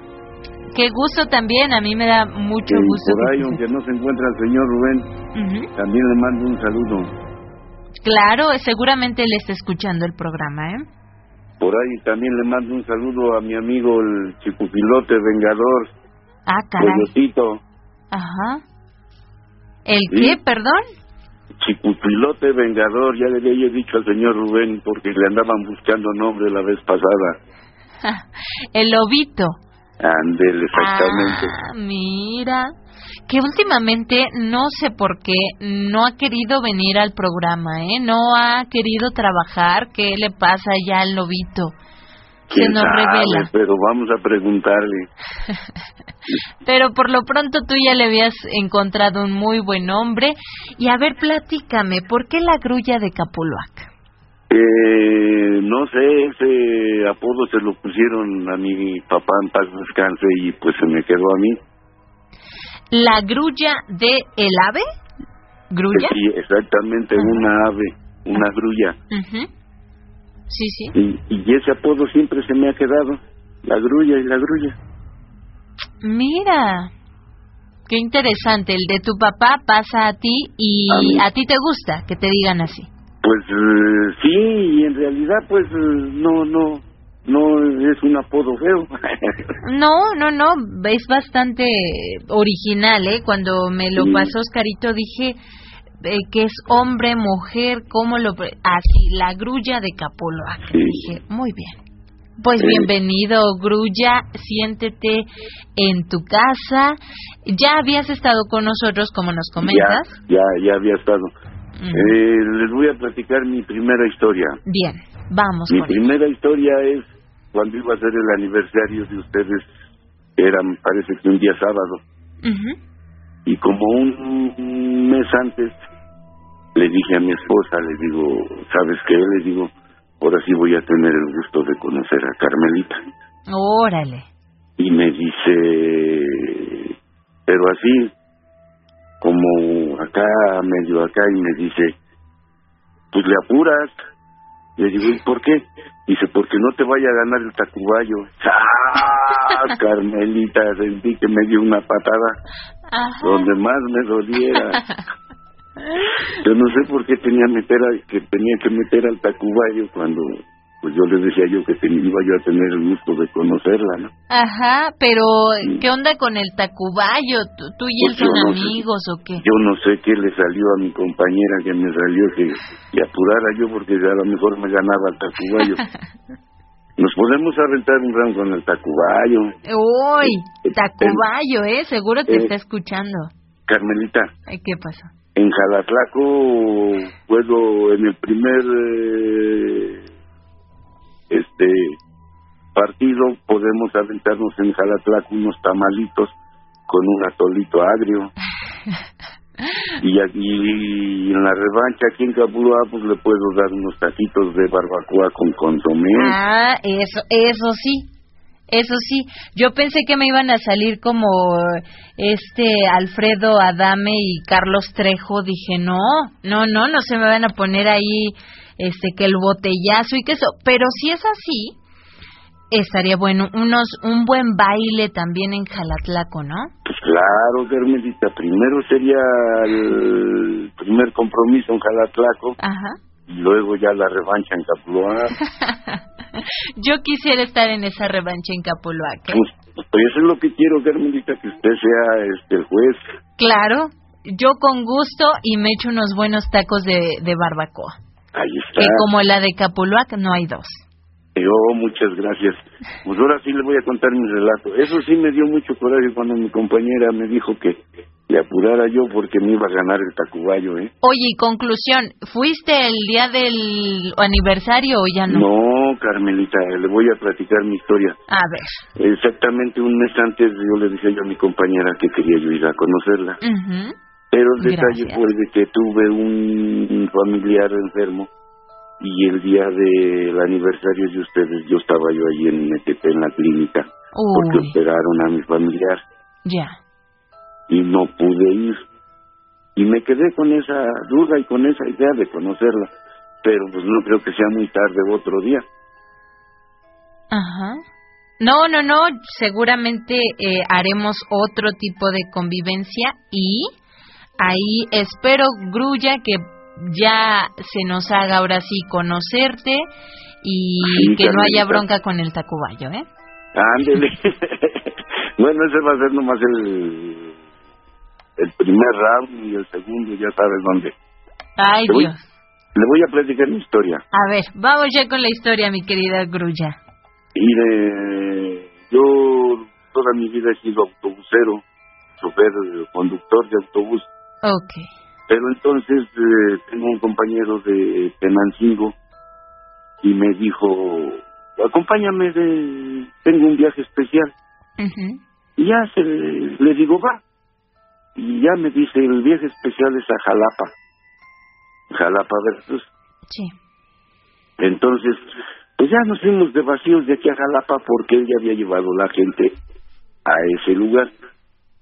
Qué gusto también, a mí me da mucho gusto. Por ahí, aunque no se encuentra el señor Rubén, también le mando un saludo. Claro, seguramente él está escuchando el programa, ¿eh? Por ahí también le mando un saludo a mi amigo el chicupilote vengador. Ah, caray. Ajá. ¿El qué, perdón? Chicupilote vengador, ya le había dicho al señor Rubén porque le andaban buscando nombre la vez pasada. el lobito. Andel, exactamente. Ah, mira, que últimamente no sé por qué no ha querido venir al programa, ¿eh? No ha querido trabajar. ¿Qué le pasa ya al lobito? Se nos revela. Pero vamos a preguntarle. pero por lo pronto tú ya le habías encontrado un muy buen hombre. Y a ver, platícame, ¿por qué la grulla de Capuluac? Eh, no sé, ese apodo se lo pusieron a mi papá en paz descanse y pues se me quedó a mí. ¿La grulla de el ave? ¿Grulla? Sí, exactamente, una ave, una grulla. Sí, sí. Y, y ese apodo siempre se me ha quedado, la grulla y la grulla. Mira, qué interesante, el de tu papá pasa a ti y a ti te gusta que te digan así. Pues eh, sí, y en realidad pues eh, no, no, no es un apodo feo. no, no, no, es bastante original, ¿eh? Cuando me lo pasó Oscarito dije eh, que es hombre, mujer, ¿cómo lo...? Así, la grulla de Capoloac. Dije, muy bien. Pues bienvenido, Grulla, siéntete en tu casa. ¿Ya habías estado con nosotros, como nos comentas? Ya, ya, ya había estado. Eh, les voy a platicar mi primera historia. Bien, vamos. Mi primera historia es cuando iba a ser el aniversario de ustedes, era, parece que un día sábado. Y como un mes antes, le dije a mi esposa, le digo, ¿sabes qué? Le digo, ahora sí voy a tener el gusto de conocer a Carmelita. Órale. Y me dice, pero así, como acá, medio acá, y me dice, pues le apuras. Le digo, ¿y por qué? Dice, porque no te vaya a ganar el tacubayo. ¡Ah! Carmelita, sentí que me dio una patada donde más me doliera. Yo no sé por qué tenía meter que tenía que meter al tacubayo cuando pues yo les decía yo que iba yo a tener el gusto de conocerla, ¿no? Ajá, pero ¿qué onda con el Tacubayo? ¿Tú, y él pues son amigos o qué? Yo no sé qué le salió a mi compañera que me salió que apurara yo porque a lo mejor me ganaba el Tacubayo. Nos podemos aventar un round con el Tacubayo. Uy, Tacubayo, ¿eh? Seguro te eh, está escuchando. Carmelita. ¿Qué pasó? En Jalatlaco puedo, en el primer... Eh, este partido podemos aventarnos en Jalatlac unos tamalitos con un atolito agrio. y aquí en la revancha aquí en Capulua pues le puedo dar unos taquitos de barbacoa con consomé. Ah, eso, eso sí. Eso sí, yo pensé que me iban a salir como este Alfredo Adame y Carlos Trejo. Dije, no, no, no, no se me van a poner ahí este que el botellazo y que eso. Pero si es así, estaría bueno unos un buen baile también en Jalatlaco, ¿no? Pues claro, Carmelita. Primero sería el primer compromiso en Jalatlaco. Ajá. Y luego ya la revancha en Capuluá. Yo quisiera estar en esa revancha en Capuluá. ¿eh? Pues, pues, eso es lo que quiero, Carmelita, que usted sea este el juez. Claro, yo con gusto y me echo unos buenos tacos de, de barbacoa. Ahí está. Que como la de Capuluac no hay dos. Oh, muchas gracias. Pues ahora sí le voy a contar mi relato. Eso sí me dio mucho coraje cuando mi compañera me dijo que le apurara yo porque me iba a ganar el tacubayo, ¿eh? Oye, conclusión, ¿fuiste el día del aniversario o ya no? No, Carmelita, le voy a platicar mi historia. A ver. Exactamente un mes antes yo le dije yo a mi compañera que quería yo ir a conocerla. Pero el detalle fue de que tuve un familiar enfermo y el día del aniversario de ustedes yo estaba yo allí en Metete en la clínica porque operaron a mi familiar. Ya. Y no pude ir. Y me quedé con esa duda y con esa idea de conocerla. Pero pues no creo que sea muy tarde otro día. Ajá. No, no, no, seguramente eh, haremos otro tipo de convivencia y ahí espero, Grulla, que ya se nos haga ahora sí conocerte y que no haya bronca con el tacubayo, ¿eh? Ándele. bueno, ese va a ser nomás el, el primer round y el segundo ya sabes dónde. Ay, Dios. le voy a platicar mi historia. A ver, vamos ya con la historia, mi querida Grulla. Mire, yo toda mi vida he sido autobusero, chofer, conductor de autobús. Ok. Pero entonces eh, tengo un compañero de Tenancingo y me dijo, acompáñame, de, tengo un viaje especial. Y ya se, le digo, va. Y ya me dice, el viaje especial es a Jalapa. Jalapa versus. Sí. Entonces, pues ya nos fuimos de vacíos de aquí a Jalapa porque él ya había llevado la gente a ese lugar.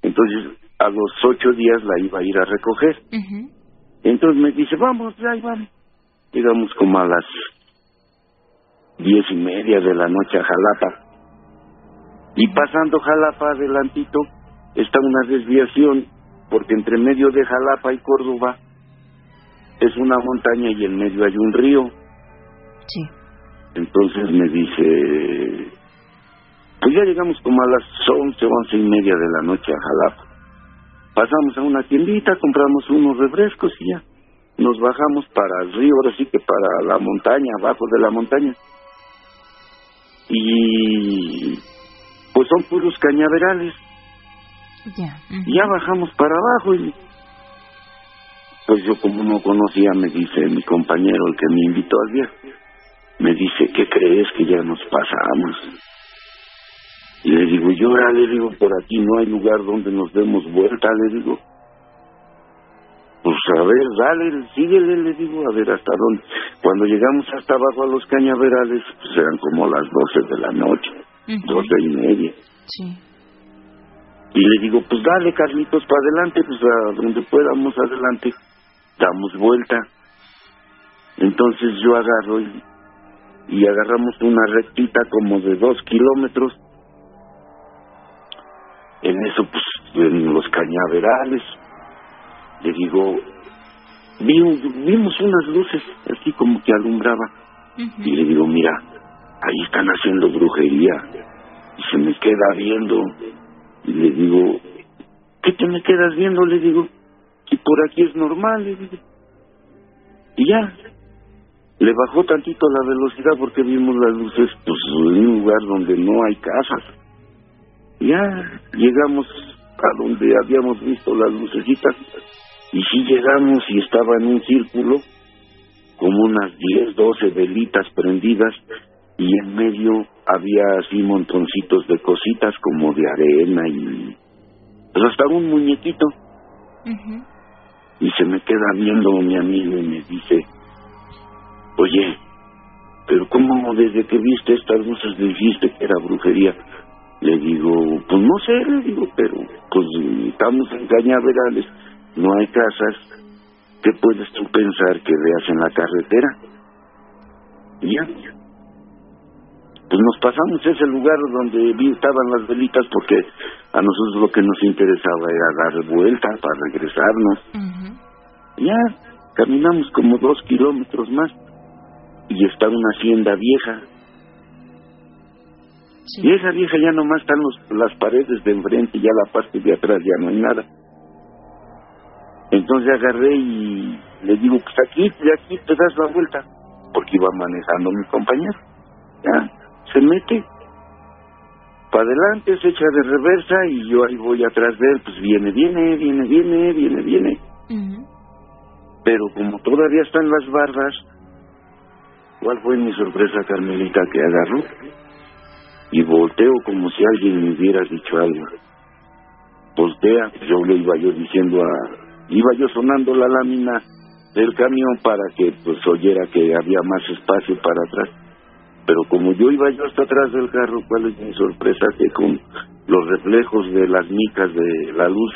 Entonces, a los ocho días la iba a ir a recoger. Entonces me dice, vamos, ya vamos. Llegamos como a las diez y media de la noche a Jalapa. Y pasando Jalapa adelantito está una desviación, porque entre medio de Jalapa y Córdoba es una montaña y en medio hay un río. Sí. Entonces me dice, pues ya llegamos como a las once, once y media de la noche a Jalapa. Pasamos a una tiendita, compramos unos refrescos y ya nos bajamos para el río, ahora sí que para la montaña, abajo de la montaña. Y pues son puros cañaverales. Ya. Ya bajamos para abajo y pues yo como no conocía, me dice mi compañero, el que me invitó al viaje, me dice, ¿qué crees que ya nos pasamos? Y le digo, yo ahora le digo, por aquí no hay lugar donde nos demos vuelta, le digo. Pues a ver, dale, síguele, le digo, a ver hasta dónde. Cuando llegamos hasta abajo a los cañaverales, pues eran como las doce de la noche, doce y media. Sí. Y le digo, pues dale, Carlitos, para adelante, pues a donde podamos adelante, damos vuelta. Entonces yo agarro y, y agarramos una rectita como de dos kilómetros en eso, pues, en los cañaverales, le digo, vimos unas luces así como que alumbraba. Y le digo, mira, ahí están haciendo brujería. Y se me queda viendo. Y le digo, ¿qué te me quedas viendo? Le digo, si por aquí es normal. Y ya, le bajó tantito la velocidad porque vimos las luces, pues, en un lugar donde no hay casas. Ya llegamos a donde habíamos visto las lucecitas y sí llegamos y estaba en un círculo como unas 10, 12 velitas prendidas y en medio había así montoncitos de cositas como de arena y pues hasta un muñequito. Y se me queda viendo mi amigo y me dice, oye, pero ¿cómo desde que viste estas luces dijiste que era brujería? Le digo, pues no sé, le digo, pero pues estamos en cañaverales, no hay casas, ¿qué puedes tú pensar que veas en la carretera? Y ya, pues nos pasamos ese lugar donde estaban las velitas porque a nosotros lo que nos interesaba era dar vuelta para regresarnos. Ya, caminamos como dos kilómetros más y está una hacienda vieja. Y esa vieja ya nomás están los, las paredes de enfrente y ya la parte de atrás ya no hay nada. Entonces agarré y le digo, pues aquí, de aquí te das la vuelta, porque iba manejando mi compañero. Ya, se mete para adelante, se echa de reversa y yo ahí voy atrás de él, pues viene, viene, viene, viene, viene, viene. Pero como todavía están las bardas, ¿cuál fue mi sorpresa, Carmelita, que agarró? Y volteo como si alguien me hubiera dicho algo. Voltea, yo le iba yo diciendo a... Iba yo sonando la lámina del camión para que pues oyera que había más espacio para atrás pero como yo iba yo hasta atrás del carro, ¿cuál es mi sorpresa? Que con los reflejos de las micas de la luz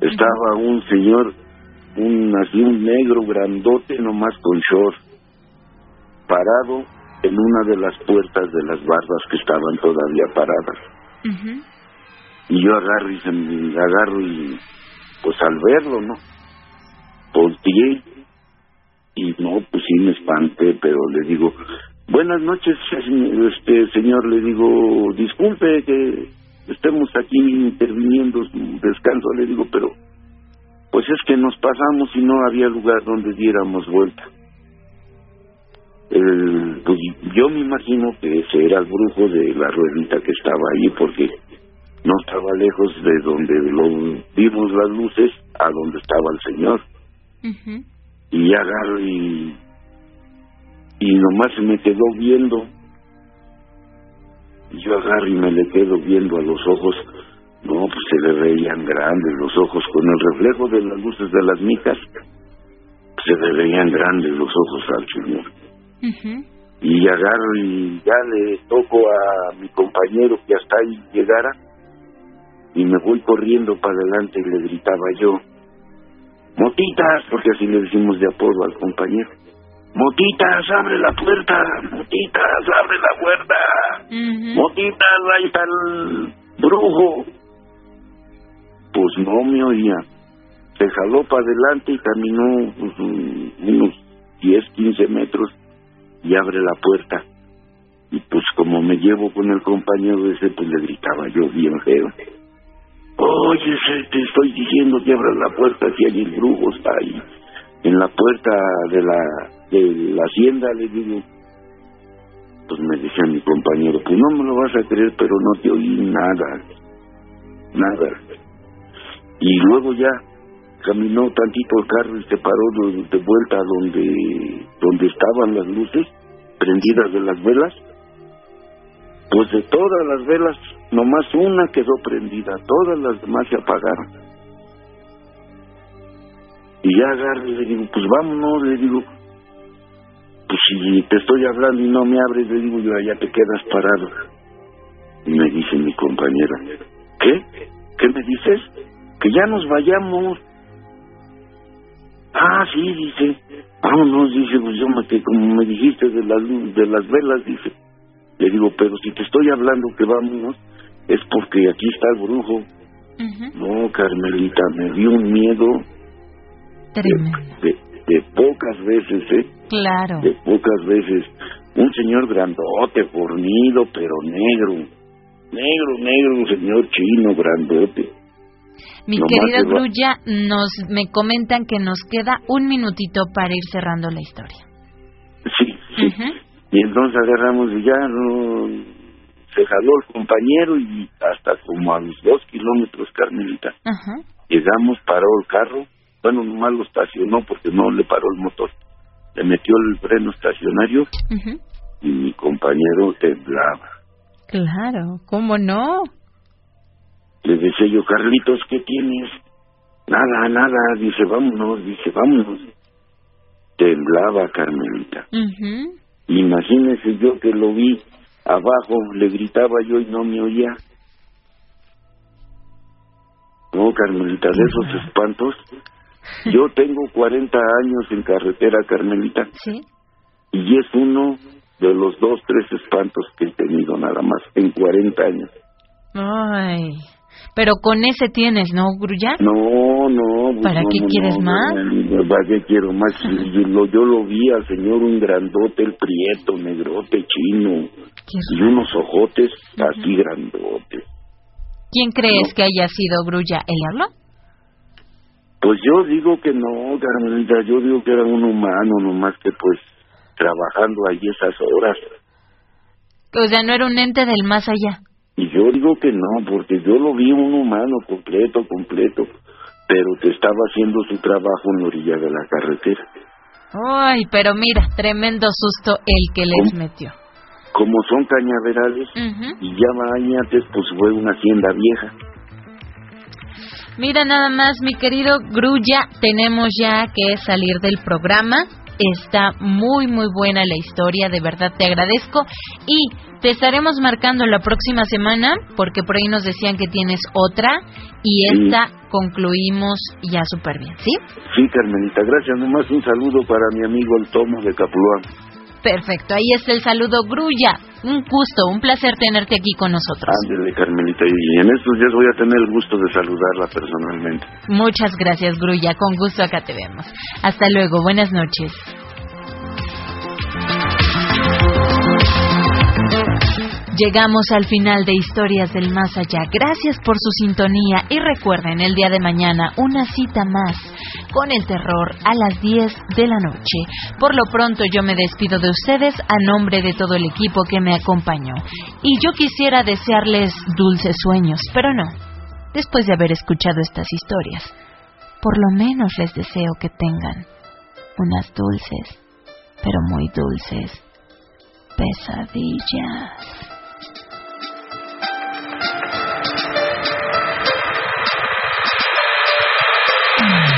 estaba un señor, un así un negro grandote nomás con short, parado en una de las puertas de las bardas que estaban todavía paradas. Y yo agarro y se agarro y pues al verlo, ¿no? Volteé y no, pues sí me espanté, pero le digo, buenas noches, este señor, le digo, disculpe que estemos aquí interviniendo descanso, le digo, pero pues es que nos pasamos y no había lugar donde diéramos vuelta. El, pues yo me imagino que ese era el brujo de la ruedita que estaba ahí porque no estaba lejos de donde lo vimos las luces a donde estaba el señor y agarro y y nomás se me quedó viendo. Y yo agarro y me le quedo viendo a los ojos. No pues se le veían grandes los ojos con el reflejo de las luces de las micas se le veían grandes los ojos al señor. Y agarro y ya le toco a mi compañero que hasta ahí llegara. Y me voy corriendo para adelante y le gritaba yo Motitas, porque así le decimos de apodo al compañero. Motitas, abre la puerta. Motitas, abre la puerta. Motitas, ahí está el brujo. Pues no me oía. Se jaló para adelante y caminó pues, unos 10, 15 metros y abre la puerta. Y pues como me llevo con el compañero ese, pues le gritaba yo bien feo. Oye, te estoy diciendo que abras la puerta si hay el ahí. En la puerta de la, de la hacienda, le digo. Pues me decía mi compañero, pues no me lo vas a creer, pero no te oí nada. Nada. Y luego ya caminó tantito el carro y se paró de, de vuelta donde, donde estaban las luces prendidas de las velas. Pues de todas las velas Nomás una quedó prendida, todas las demás se apagaron. Y ya agarro y le digo, pues vámonos, le digo, pues si te estoy hablando y no me abres, le digo yo, allá te quedas parado. Y me dice mi compañera, ¿qué? ¿Qué me dices? Que ya nos vayamos. Ah, sí, dice, vámonos, dice, pues yo me, que como me dijiste de, la de las velas, dice. Le digo, pero si te estoy hablando que vámonos, es porque aquí está el brujo. No, Carmelita, me dio un miedo. De, de, pocas veces, ¿eh? Claro. De pocas veces. Un señor grandote, fornido, pero negro. Negro, negro, un señor chino, grandote. Mi querida Grulla, nos me comentan que nos queda un minutito para ir cerrando la historia. Y entonces agarramos y ya no se jaló el compañero y hasta como a los dos kilómetros, Carmelita. Llegamos, paró el carro, bueno, nomás lo estacionó porque no le paró el motor. Le metió el freno estacionario y mi compañero temblaba. Claro, ¿cómo no? Le decía yo, Carlitos, ¿qué tienes? Nada, nada, dice, vámonos, dice, vámonos. temblaba Carmelita. Imagínese yo que lo vi abajo, le gritaba yo y no me oía. No, Carmelita, de esos espantos. Yo tengo 40 años en carretera, Carmelita. Sí. Y es uno de los dos, tres espantos que he tenido nada más en 40 años. Ay. Pero con ese tienes, ¿no, Grulla? No, no. Pues ¿Para qué quieres más? ¿Para qué quiero más? yo, lo, yo lo vi al señor un grandote, el prieto, negrote, chino. Y unos ojotes así grandotes. ¿Quién crees que haya sido Grulla? ¿El diablo? Pues yo digo que no, Carmelita. Yo digo que era un humano, nomás que pues trabajando ahí esas horas. O sea, no era un ente del más allá. Y yo digo que no, porque yo lo vi un humano completo, completo, pero que estaba haciendo su trabajo en la orilla de la carretera. Ay, pero mira, tremendo susto el que les metió. Como son cañaverales y ya bañates, pues fue una hacienda vieja. Mira nada más, mi querido Grulla, tenemos ya que salir del programa. Está muy muy buena la historia, de verdad te agradezco y te estaremos marcando la próxima semana porque por ahí nos decían que tienes otra y esta concluimos ya súper bien, ¿sí? Sí, Carmenita, gracias. Nomás un saludo para mi amigo el Tomo de Capulán. Perfecto, ahí está el saludo Grulla. Un gusto, un placer tenerte aquí con nosotros. Ándale, Carmelita, y en estos días voy a tener el gusto de saludarla personalmente. Muchas gracias, Grulla, con gusto acá te vemos. Hasta luego, buenas noches. Llegamos al final de Historias del Más Allá. Gracias por su sintonía y recuerden el día de mañana una cita más con el terror a las 10 de la noche. Por lo pronto yo me despido de ustedes a nombre de todo el equipo que me acompañó. Y yo quisiera desearles dulces sueños, pero no. Después de haber escuchado estas historias, por lo menos les deseo que tengan unas dulces, pero muy dulces, pesadillas. Mm-hmm.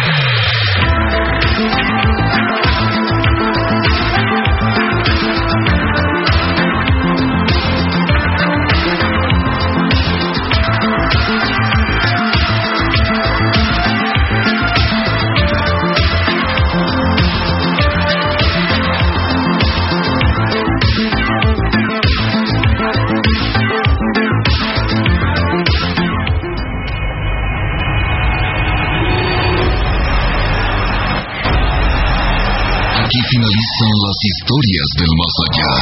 Historias del más allá.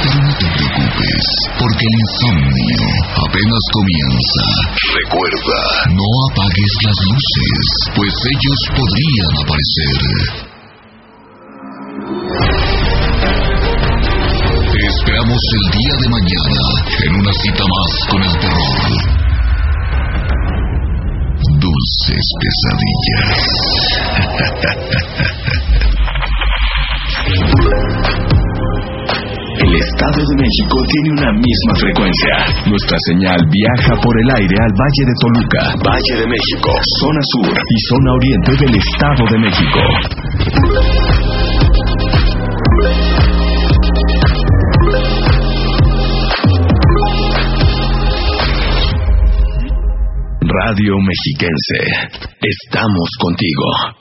Pero no te preocupes, porque el insomnio apenas comienza. Recuerda, no apagues las luces, pues ellos podrían aparecer. Te esperamos el día de mañana en una cita más con el terror dulces pesadillas. Estado de México tiene una misma frecuencia. Nuestra señal viaja por el aire al Valle de Toluca, Valle de México, zona sur y zona oriente del Estado de México. Radio Mexiquense. Estamos contigo.